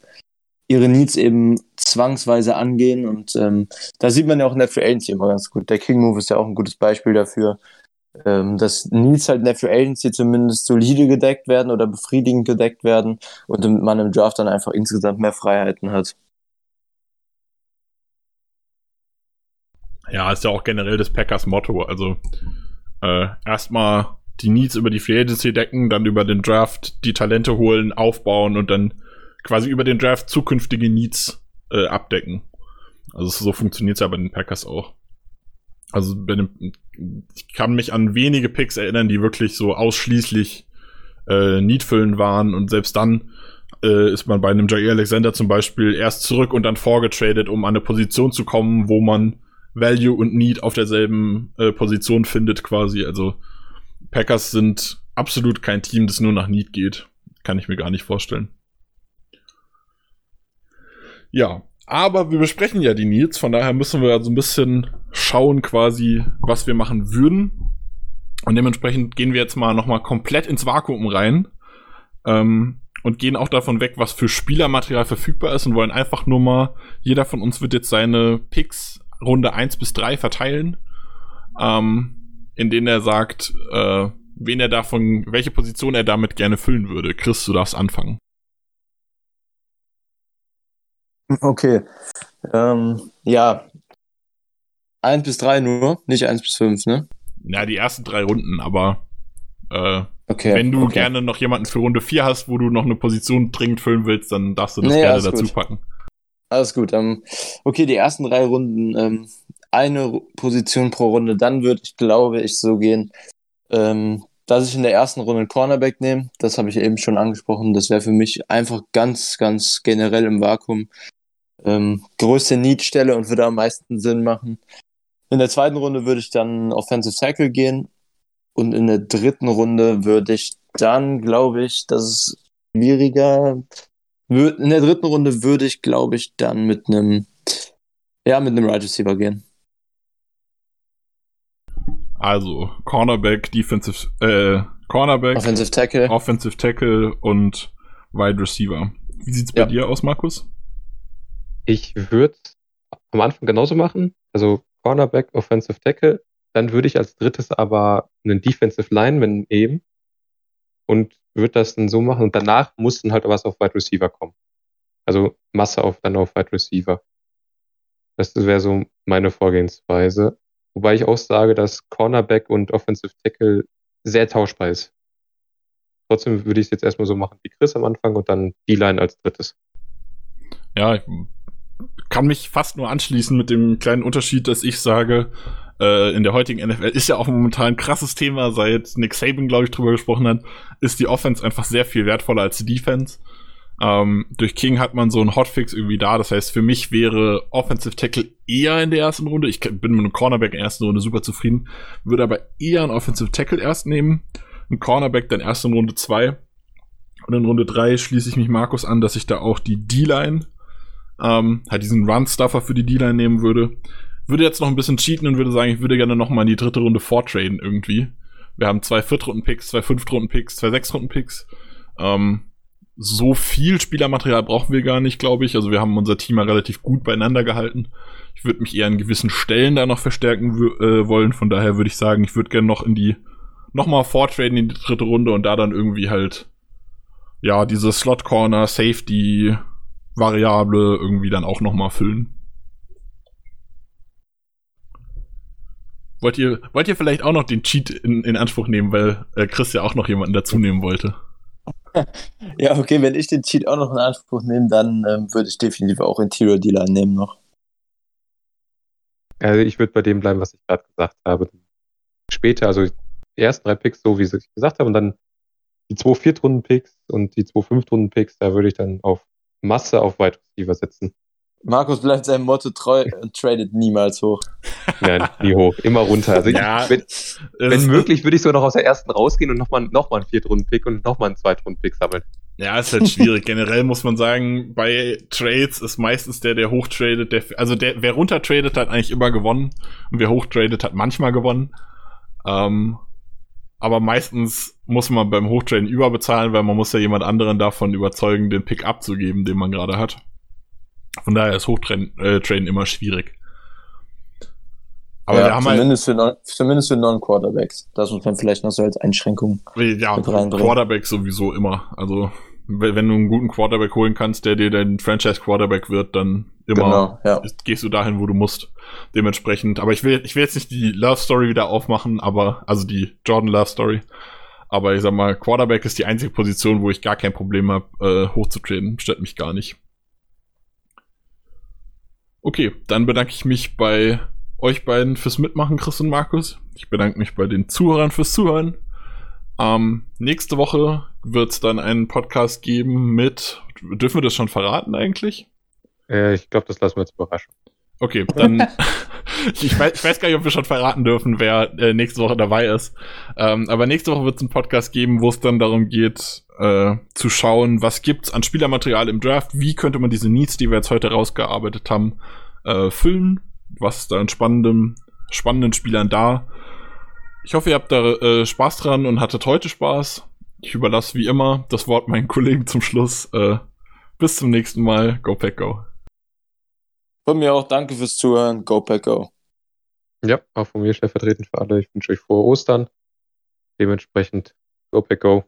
ihre Needs eben zwangsweise angehen und ähm, da sieht man ja auch in der Free Agency immer ganz gut. Der King Move ist ja auch ein gutes Beispiel dafür, ähm, dass Needs halt in der Free Agency zumindest solide gedeckt werden oder befriedigend gedeckt werden und man im Draft dann einfach insgesamt mehr Freiheiten hat. Ja, ist ja auch generell das Packers Motto. Also äh, erstmal die Needs über die Free Agency decken, dann über den Draft die Talente holen, aufbauen und dann quasi über den Draft zukünftige Needs äh, abdecken. Also so funktioniert es ja bei den Packers auch. Also bei dem, ich kann mich an wenige Picks erinnern, die wirklich so ausschließlich äh, Needfüllen waren und selbst dann äh, ist man bei einem Jair Alexander zum Beispiel erst zurück und dann vorgetradet, um an eine Position zu kommen, wo man Value und Need auf derselben äh, Position findet quasi. Also Packers sind absolut kein Team, das nur nach Need geht. Kann ich mir gar nicht vorstellen. Ja, aber wir besprechen ja die Needs, von daher müssen wir so ein bisschen schauen quasi, was wir machen würden. Und dementsprechend gehen wir jetzt mal nochmal komplett ins Vakuum rein. Ähm, und gehen auch davon weg, was für Spielermaterial verfügbar ist und wollen einfach nur mal, jeder von uns wird jetzt seine Picks Runde 1 bis 3 verteilen, ähm, in denen er sagt, äh, wen er davon, welche Position er damit gerne füllen würde. Chris, du darfst anfangen. Okay. Ähm, ja. 1 bis 3 nur, nicht 1 bis 5, ne? Ja, die ersten drei Runden, aber äh, okay, wenn du okay. gerne noch jemanden für Runde 4 hast, wo du noch eine Position dringend füllen willst, dann darfst du das nee, gerne dazu gut. packen. Alles gut. Ähm, okay, die ersten drei Runden, ähm, eine Position pro Runde. Dann würde ich, glaube ich, so gehen, ähm, dass ich in der ersten Runde einen Cornerback nehme. Das habe ich eben schon angesprochen. Das wäre für mich einfach ganz, ganz generell im Vakuum ähm, größte Need-Stelle und würde am meisten Sinn machen. In der zweiten Runde würde ich dann Offensive Tackle gehen. Und in der dritten Runde würde ich dann, glaube ich, das ist schwieriger. In der dritten Runde würde ich, glaube ich, dann mit einem, ja, mit einem Right Receiver gehen. Also, Cornerback, Defensive, äh, Cornerback, Offensive Tackle, Offensive Tackle und Wide Receiver. Wie sieht's bei ja. dir aus, Markus? Ich würde am Anfang genauso machen. Also Cornerback, Offensive Tackle. Dann würde ich als drittes aber einen Defensive Lineman eben und würde das dann so machen und danach muss dann halt was auf Wide Receiver kommen. Also Masse auf dann auf Wide Receiver. Das wäre so meine Vorgehensweise. Wobei ich auch sage, dass Cornerback und Offensive Tackle sehr tauschbar ist. Trotzdem würde ich es jetzt erstmal so machen wie Chris am Anfang und dann D-Line als drittes. Ja, ich kann mich fast nur anschließen mit dem kleinen Unterschied, dass ich sage, äh, in der heutigen NFL ist ja auch momentan ein krasses Thema, seit Nick Saban, glaube ich, drüber gesprochen hat, ist die Offense einfach sehr viel wertvoller als die Defense. Ähm, durch King hat man so einen Hotfix irgendwie da. Das heißt, für mich wäre Offensive Tackle eher in der ersten Runde. Ich bin mit einem Cornerback in der ersten Runde super zufrieden. Würde aber eher einen Offensive Tackle erst nehmen. Ein Cornerback dann erst in Runde zwei Und in Runde drei schließe ich mich Markus an, dass ich da auch die D-Line, ähm, halt diesen Run-Stuffer für die D-Line nehmen würde. Würde jetzt noch ein bisschen cheaten und würde sagen, ich würde gerne noch mal in die dritte Runde vortraden irgendwie. Wir haben zwei Viertrunden-Picks, zwei Fünftrunden-Picks, zwei Sechstrunden-Picks. Ähm, so viel Spielermaterial brauchen wir gar nicht, glaube ich. Also wir haben unser Team ja relativ gut beieinander gehalten. Ich würde mich eher an gewissen Stellen da noch verstärken äh, wollen. Von daher würde ich sagen, ich würde gerne noch in die nochmal vortraden in die dritte Runde und da dann irgendwie halt ja diese Slot Corner Safety Variable irgendwie dann auch nochmal füllen. Wollt ihr, wollt ihr vielleicht auch noch den Cheat in, in Anspruch nehmen, weil äh, Chris ja auch noch jemanden dazu nehmen wollte? [LAUGHS] ja, okay, wenn ich den Cheat auch noch in Anspruch nehme, dann ähm, würde ich definitiv auch Interior Dealer nehmen noch. Also ich würde bei dem bleiben, was ich gerade gesagt habe. Später, also die ersten drei Picks, so wie ich gesagt habe, und dann die zwei Viertrunden-Picks und die zwei Fünftrunden-Picks, da würde ich dann auf Masse auf Wide Receiver setzen. Markus bleibt seinem Motto treu und tradet niemals hoch. Nein, nie hoch, immer runter. Also ja, wenn, wenn möglich, würde ich so noch aus der ersten rausgehen und nochmal noch mal einen Viertrunden-Pick und nochmal einen Zweitrunden-Pick sammeln. Ja, ist halt schwierig. Generell muss man sagen, bei Trades ist meistens der, der hochtradet, der, also der, wer runtertradet, hat eigentlich immer gewonnen und wer hochtradet, hat manchmal gewonnen. Ähm, aber meistens muss man beim Hochtraden überbezahlen, weil man muss ja jemand anderen davon überzeugen, den Pick abzugeben, den man gerade hat. Von daher ist Hochtraden äh, immer schwierig. Aber ja, wir haben zumindest, halt, für non, zumindest für Non-Quarterbacks. Das muss man vielleicht noch so als Einschränkung ja, mit reinbringen. Quarterback sowieso immer. Also, wenn du einen guten Quarterback holen kannst, der dir dein Franchise-Quarterback wird, dann immer genau, ja. gehst du dahin, wo du musst. Dementsprechend. Aber ich will, ich will jetzt nicht die Love Story wieder aufmachen, aber, also die Jordan Love Story. Aber ich sag mal, Quarterback ist die einzige Position, wo ich gar kein Problem habe, äh, hochzutreten. Stört mich gar nicht. Okay, dann bedanke ich mich bei euch beiden fürs Mitmachen, Chris und Markus. Ich bedanke mich bei den Zuhörern fürs Zuhören. Ähm, nächste Woche wird es dann einen Podcast geben mit. Dürfen wir das schon verraten eigentlich? Äh, ich glaube, das lassen wir jetzt überraschen. Okay, dann. [LAUGHS] ich, weiß, ich weiß gar nicht, ob wir schon verraten dürfen, wer äh, nächste Woche dabei ist. Ähm, aber nächste Woche wird es einen Podcast geben, wo es dann darum geht, äh, zu schauen, was gibt's an Spielermaterial im Draft, wie könnte man diese Needs, die wir jetzt heute rausgearbeitet haben, äh, füllen, was ist da an spannenden, spannenden Spielern da. Ich hoffe, ihr habt da äh, Spaß dran und hattet heute Spaß. Ich überlasse wie immer das Wort meinen Kollegen zum Schluss. Äh, bis zum nächsten Mal. Go Pack Go. Von mir auch danke fürs Zuhören. Go Pack Go. Ja, auch von mir stellvertretend für alle. Ich wünsche euch frohe Ostern. Dementsprechend Go Pack Go.